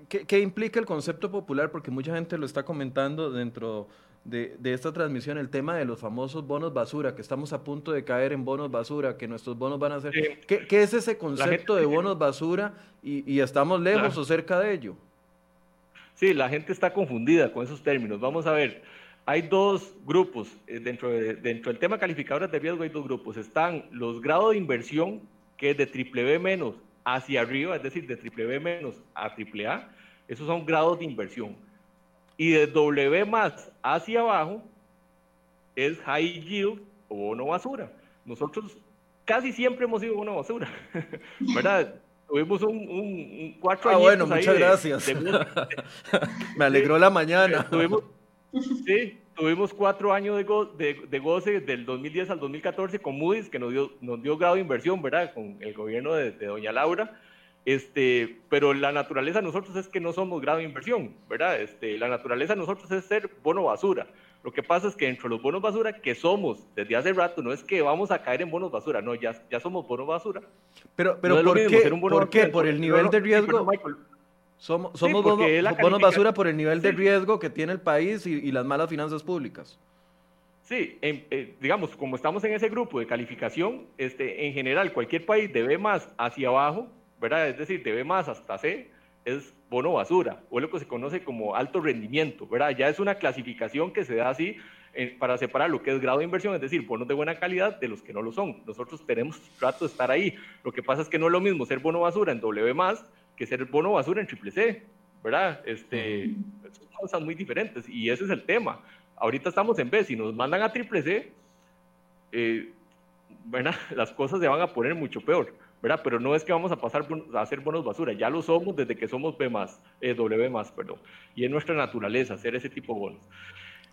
¿qué, implica el concepto popular? Porque mucha gente lo está comentando dentro de, de, esta transmisión, el tema de los famosos bonos basura, que estamos a punto de caer en bonos basura, que nuestros bonos van a ser... ¿Qué, ¿Qué, es ese concepto de bonos basura y, y estamos lejos o cerca de ello? Sí, la gente está confundida con esos términos. Vamos a ver hay dos grupos, eh, dentro, dentro del tema calificadores de riesgo hay dos grupos. Están los grados de inversión, que es de triple B menos hacia arriba, es decir, de triple B menos a triple A, esos son grados de inversión. Y de W más hacia abajo es high yield o bono basura. Nosotros casi siempre hemos sido bono basura, ¿verdad? Tuvimos un, un, cuatro Ah, bueno, muchas gracias. Me alegró la mañana. Tuvimos, Sí, tuvimos cuatro años de, de, goce del 2010 al 2014 con Moody's, que nos dio, nos dio grado de inversión, ¿verdad? Con el gobierno de, doña Laura. Este, pero la naturaleza de nosotros es que no somos grado de inversión, ¿verdad? Este, la naturaleza de nosotros es ser bono basura. Lo que pasa es que dentro de los bonos basura, que somos desde hace rato, no es que vamos a caer en bonos basura, no, ya, ya somos bonos basura. Pero, pero ¿por, qué? ¿por qué? ¿Por el nivel de riesgo? somos somos bonos, basura por el nivel de riesgo que tiene el país y, las malas finanzas públicas. Sí, eh, digamos, como estamos en ese grupo de calificación, este, en general cualquier país debe más hacia abajo, ¿verdad? Es decir, debe más hasta C, es bono basura, o lo que se conoce como alto rendimiento, ¿verdad? Ya es una clasificación que se da así eh, para separar lo que es grado de inversión, es decir, bonos de buena calidad de los que no lo son. Nosotros tenemos trato de estar ahí. Lo que pasa es que no es lo mismo ser bono basura en W más que ser bono basura en triple C, ¿verdad? Este, son cosas muy diferentes y ese es el tema. Ahorita estamos en B, si nos mandan a triple C, eh, las cosas se van a poner mucho peor. ¿Verdad? Pero no es que vamos a pasar a hacer bonos basura, ya lo somos desde que somos B más, eh, W más, perdón. Y es nuestra naturaleza hacer ese tipo de bonos.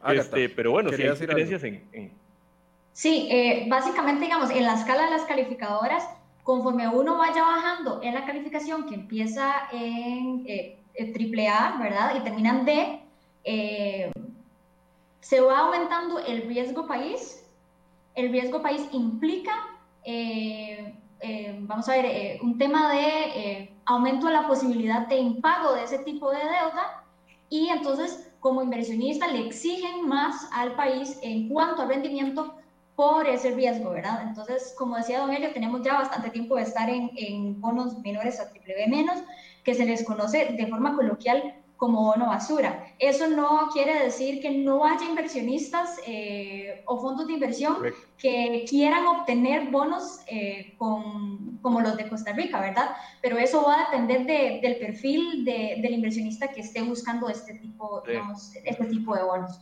este, pero bueno, sí hay diferencias en, Sí, eh, básicamente, digamos, en la escala de las calificadoras, conforme uno vaya bajando en la calificación que empieza en eh, triple A, ¿verdad? Y termina en D, eh, se va aumentando el riesgo país. El riesgo país implica eh, vamos a ver, eh, un tema de eh, aumento de la posibilidad de impago de ese tipo de deuda y entonces como inversionista le exigen más al país en cuanto al rendimiento por ese riesgo, ¿verdad? Entonces, como decía Don Elio, tenemos ya bastante tiempo de estar en, en bonos menores a triple B menos, que se les conoce de forma coloquial como bono basura. Eso no quiere decir que no haya inversionistas eh, o fondos de inversión que quieran obtener bonos eh, con, como los de Costa Rica, ¿verdad? Pero eso va a depender del perfil del inversionista que esté buscando este tipo, este tipo de bonos.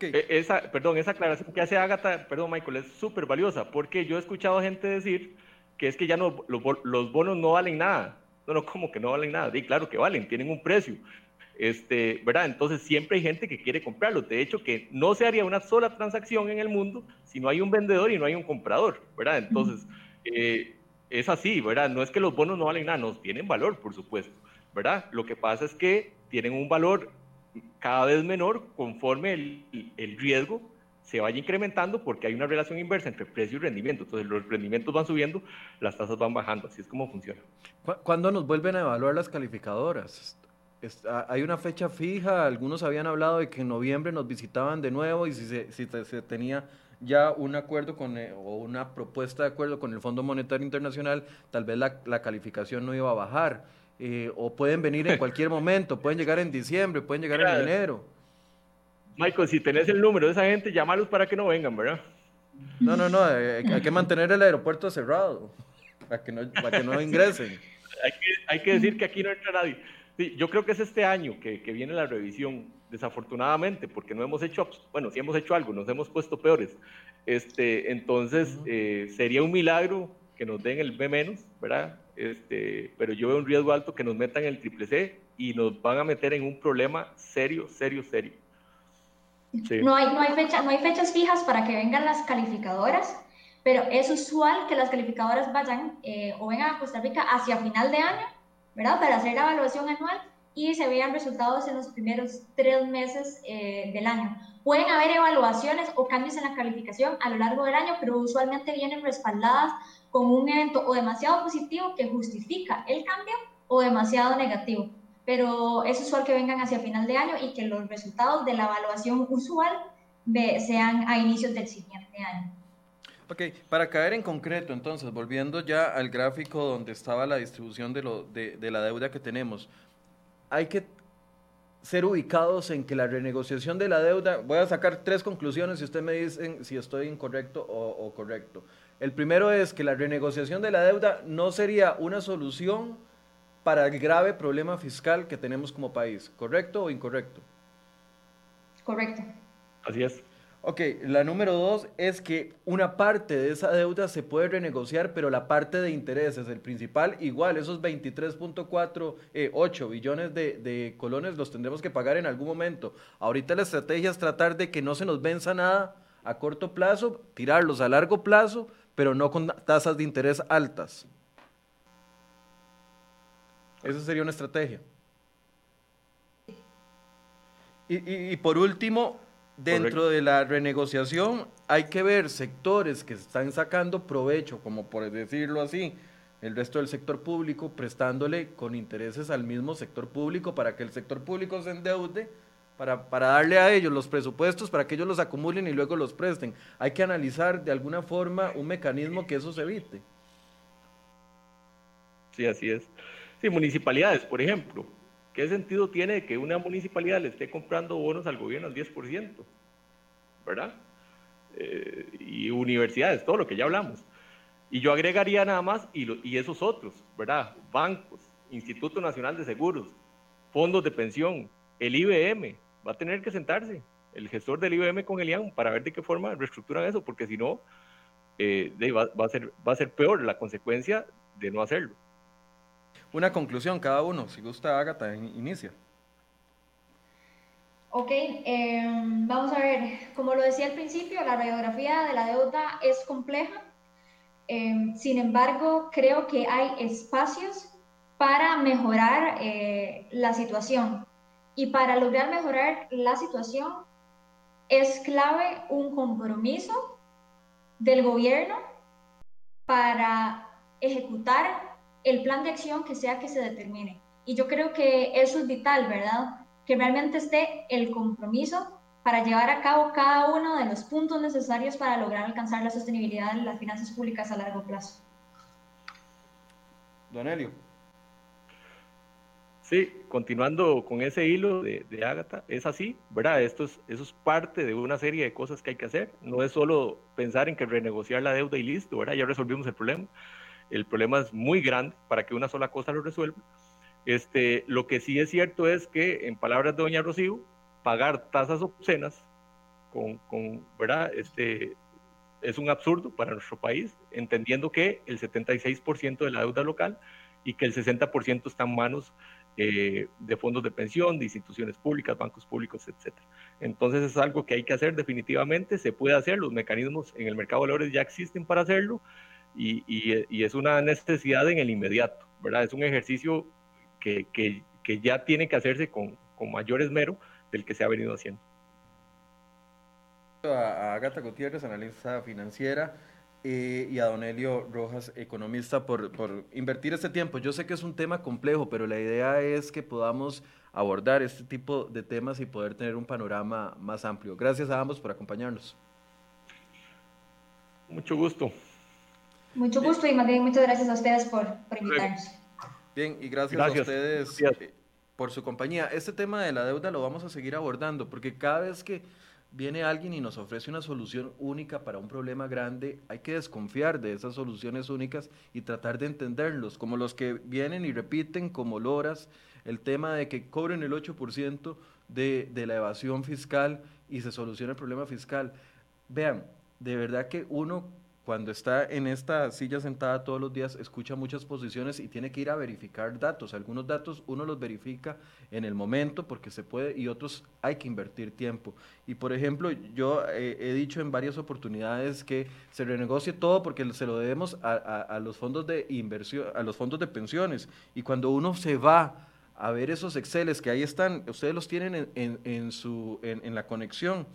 E, esa, perdón, esa aclaración que hace Agatha, perdón Michael, es súper valiosa porque yo he escuchado gente decir que es que ya no, los, los bonos no valen nada. No, no, como que no valen nada. Sí, claro que valen, tienen un precio. Este, ¿verdad? Entonces siempre hay gente que quiere comprarlos. De hecho, que no se haría una sola transacción en el mundo si no hay un vendedor y no hay un comprador, ¿verdad? Entonces, eh, es así, ¿verdad? No es que los bonos no valen nada, no tienen valor, por supuesto, ¿verdad? Lo que pasa es que tienen un valor cada vez menor conforme el, el riesgo se vaya incrementando porque hay una relación inversa entre precio y rendimiento. Entonces los rendimientos van subiendo, las tasas van bajando. Así es como funciona. ¿Cuándo nos vuelven a evaluar las calificadoras? Ah, hay una fecha fija, algunos habían hablado de que en noviembre nos visitaban de nuevo y si se, si se tenía ya un acuerdo con, eh, o una propuesta de acuerdo con el Fondo Monetario Internacional, tal vez la, la calificación no iba a bajar. Eh, o pueden venir en cualquier momento, pueden llegar en diciembre, pueden llegar en enero. Michael, si tenés el número de esa gente, llámalos para que no vengan, ¿verdad? No, no, no, eh, hay que mantener el aeropuerto cerrado para que no, para que no ingresen. hay, que, hay que decir que aquí no entra nadie. Sí, yo creo que es este año que, que, viene la revisión, desafortunadamente, porque no hemos hecho, bueno, sí hemos hecho algo, nos hemos puesto peores. Este, entonces, eh, sería un milagro que nos den el B menos, ¿verdad? Este, pero yo veo un riesgo alto que nos metan el triple C y nos van a meter en un problema serio, serio, serio. No, hay, no, hay fecha, no hay fechas fijas para que vengan las calificadoras, pero es usual que las calificadoras vayan eh, o vengan a Costa Rica hacia final de año ¿verdad? Para hacer la evaluación anual y se vean resultados en los primeros tres meses eh, del año. Pueden haber evaluaciones o cambios en la calificación a lo largo del año, pero usualmente vienen respaldadas con un evento o demasiado positivo que justifica el cambio o demasiado negativo. Pero es usual que vengan hacia final de año y que los resultados de la evaluación usual sean a inicios del siguiente año. Ok, para caer en concreto, entonces, volviendo ya al gráfico donde estaba la distribución de, lo, de, de la deuda que tenemos, hay que ser ubicados en que la renegociación de la deuda, voy a sacar tres conclusiones y ustedes me dicen si estoy incorrecto o, o, correcto. El primero es que la renegociación de la deuda no sería una solución para el grave problema fiscal que tenemos como país, ¿correcto o incorrecto? Correcto. Así es. Ok, la número dos es que una parte de esa deuda se puede renegociar, pero la parte de intereses, el principal, igual, esos 23.48 eh, billones de, de, colones los tendremos que pagar en algún momento. Ahorita la estrategia es tratar de que no se nos venza nada a corto plazo, tirarlos a largo plazo, pero no con tasas de interés altas. Esa sería una estrategia. y, y, y por último, dentro de la renegociación hay que ver sectores que están sacando provecho, como por decirlo así, el resto del sector público, prestándole con intereses al mismo sector público para que el sector público se endeude, para, para darle a ellos los presupuestos, para que ellos los acumulen y luego los presten. Hay que analizar de alguna forma un mecanismo que eso se evite. Sí, así es. Sí, municipalidades, por ejemplo. ¿Qué sentido tiene que una municipalidad le esté comprando bonos al gobierno al 10%? ¿Verdad? Eh, y universidades, todo lo que ya hablamos. Y yo agregaría nada más, y, esos otros, ¿verdad? Bancos, Instituto Nacional de Seguros, fondos de pensión, el IBM, va a tener que sentarse, el gestor del IBM con el IAM, para ver de qué forma reestructuran eso, porque si no, eh, va a ser peor la consecuencia de no hacerlo. Una conclusión cada uno, si gusta Agatha, inicia. Ok, eh, vamos a ver, como lo decía al principio, la radiografía de la deuda es compleja, eh, sin embargo, creo que hay espacios para mejorar eh, la situación. Y para lograr mejorar la situación es clave un compromiso del gobierno para ejecutar el plan de acción que sea que se determine. Y yo creo que eso es vital, ¿verdad? Que realmente esté el compromiso para llevar a cabo cada uno de los puntos necesarios para lograr alcanzar la sostenibilidad de las finanzas públicas a largo plazo. Don Elio. Sí, continuando con ese hilo de, de Ágata, es así, ¿verdad? Esto es, eso es parte de una serie de cosas que hay que hacer. No es solo pensar en que renegociar la deuda y listo, ¿verdad? Ya resolvimos el problema. El problema es muy grande para que una sola cosa lo resuelva. Este, lo que sí es cierto es que, en palabras de doña Rocío, pagar tasas obscenas con, con, ¿verdad? Este, es un absurdo para nuestro país, entendiendo que el 76% de la deuda local y que el 60% está en manos eh, de fondos de pensión, de instituciones públicas, bancos públicos, etc. Entonces es algo que hay que hacer definitivamente, se puede hacer, los mecanismos en el mercado de valores ya existen para hacerlo y, y, y es una necesidad en el inmediato, ¿verdad? Es un ejercicio que, que, que ya tiene que hacerse con, con mayor esmero del que se ha venido haciendo. A Agatha Gutiérrez, analista financiera, eh, y a Don Elio Rojas, economista, por, por, invertir este tiempo. Yo sé que es un tema complejo, pero la idea es que podamos abordar este tipo de temas y poder tener un panorama más amplio. Gracias a ambos por acompañarnos. Mucho gusto. Mucho gusto y más bien muchas gracias a ustedes por, por invitarnos. Bien, y gracias, gracias. a ustedes. Gracias por su compañía. Este tema de la deuda lo vamos a seguir abordando porque cada vez que viene alguien y nos ofrece una solución única para un problema grande, hay que desconfiar de esas soluciones únicas y tratar de entenderlos, como los que vienen y repiten como loras el tema de que cobren el 8% de, de la evasión fiscal y se soluciona el problema fiscal. Vean, de verdad que uno cuando está en esta silla sentada todos los días, escucha muchas posiciones y tiene que ir a verificar datos. Algunos datos uno los verifica en el momento porque se puede y otros hay que invertir tiempo. Y por ejemplo, yo eh, he dicho en varias oportunidades que se renegocie todo porque se lo debemos a, a, a los fondos de inversión, a los fondos de pensiones. Y cuando uno se va a ver esos Exceles que ahí están, ustedes los tienen en, en, en su, en, en la conexión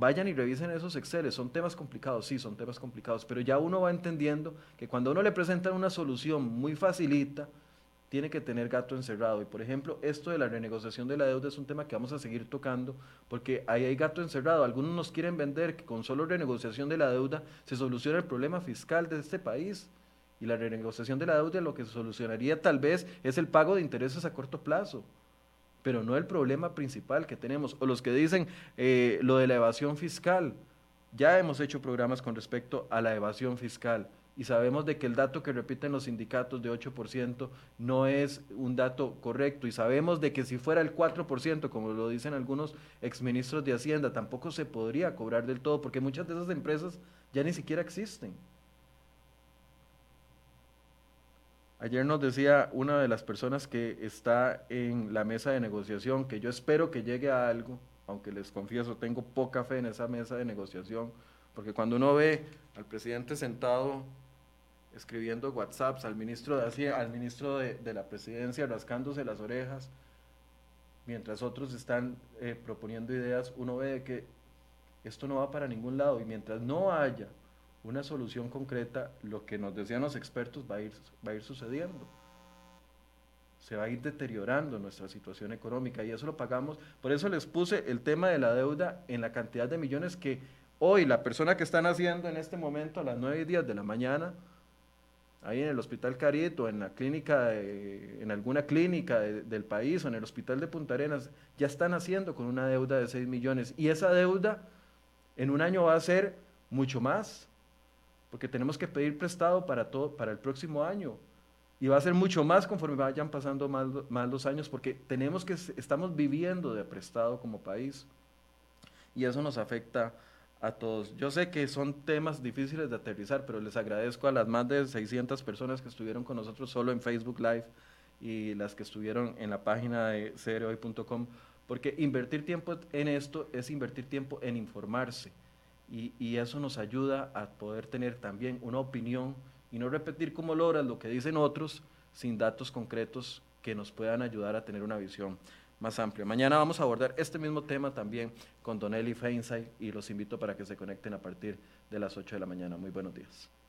vayan y revisen esos Exceles. Son temas complicados, sí, son temas complicados, pero ya uno va entendiendo que cuando uno le presenta una solución muy facilita, tiene que tener gato encerrado. Y por ejemplo, esto de la renegociación de la deuda es un tema que vamos a seguir tocando porque ahí hay gato encerrado. Algunos nos quieren vender que con solo renegociación de la deuda se soluciona el problema fiscal de este país. Y la renegociación de la deuda lo que se solucionaría tal vez es el pago de intereses a corto plazo pero no el problema principal que tenemos. O los que dicen eh, lo de la evasión fiscal. Ya hemos hecho programas con respecto a la evasión fiscal y sabemos de que el dato que repiten los sindicatos de 8% no es un dato correcto y sabemos de que si fuera el 4%, como lo dicen algunos exministros de Hacienda, tampoco se podría cobrar del todo porque muchas de esas empresas ya ni siquiera existen. Ayer nos decía una de las personas que está en la mesa de negociación que yo espero que llegue a algo, aunque les confieso, tengo poca fe en esa mesa de negociación, porque cuando uno ve al presidente sentado escribiendo WhatsApps al ministro de, al ministro de, de la presidencia rascándose las orejas, mientras otros están eh, proponiendo ideas, uno ve que esto no va para ningún lado y mientras no haya una solución concreta, lo que nos decían los expertos va a ir, va a ir sucediendo. Se va a ir deteriorando nuestra situación económica y eso lo pagamos. Por eso les puse el tema de la deuda en la cantidad de millones que hoy la persona que están haciendo en este momento a las 9 y 10 de la mañana, ahí en el Hospital Carito, en la clínica, en alguna clínica del país o en el Hospital de Punta Arenas, ya están haciendo con una deuda de 6 millones. Y esa deuda en un año va a ser mucho más, porque tenemos que pedir prestado para, todo, para el próximo año. Y va a ser mucho más conforme vayan pasando más, más los años, porque tenemos que, estamos viviendo de prestado como país. Y eso nos afecta a todos. Yo sé que son temas difíciles de aterrizar, pero les agradezco a las más de 600 personas que estuvieron con nosotros solo en Facebook Live y las que estuvieron en la página de cereoy.com, porque invertir tiempo en esto es invertir tiempo en informarse y, y, eso nos ayuda a poder tener también una opinión y no repetir como logras lo que dicen otros sin datos concretos que nos puedan ayudar a tener una visión más amplia. Mañana vamos a abordar este mismo tema también con Don Eli Feinsay y los invito para que se conecten a partir de las 8 de la mañana. Muy buenos días.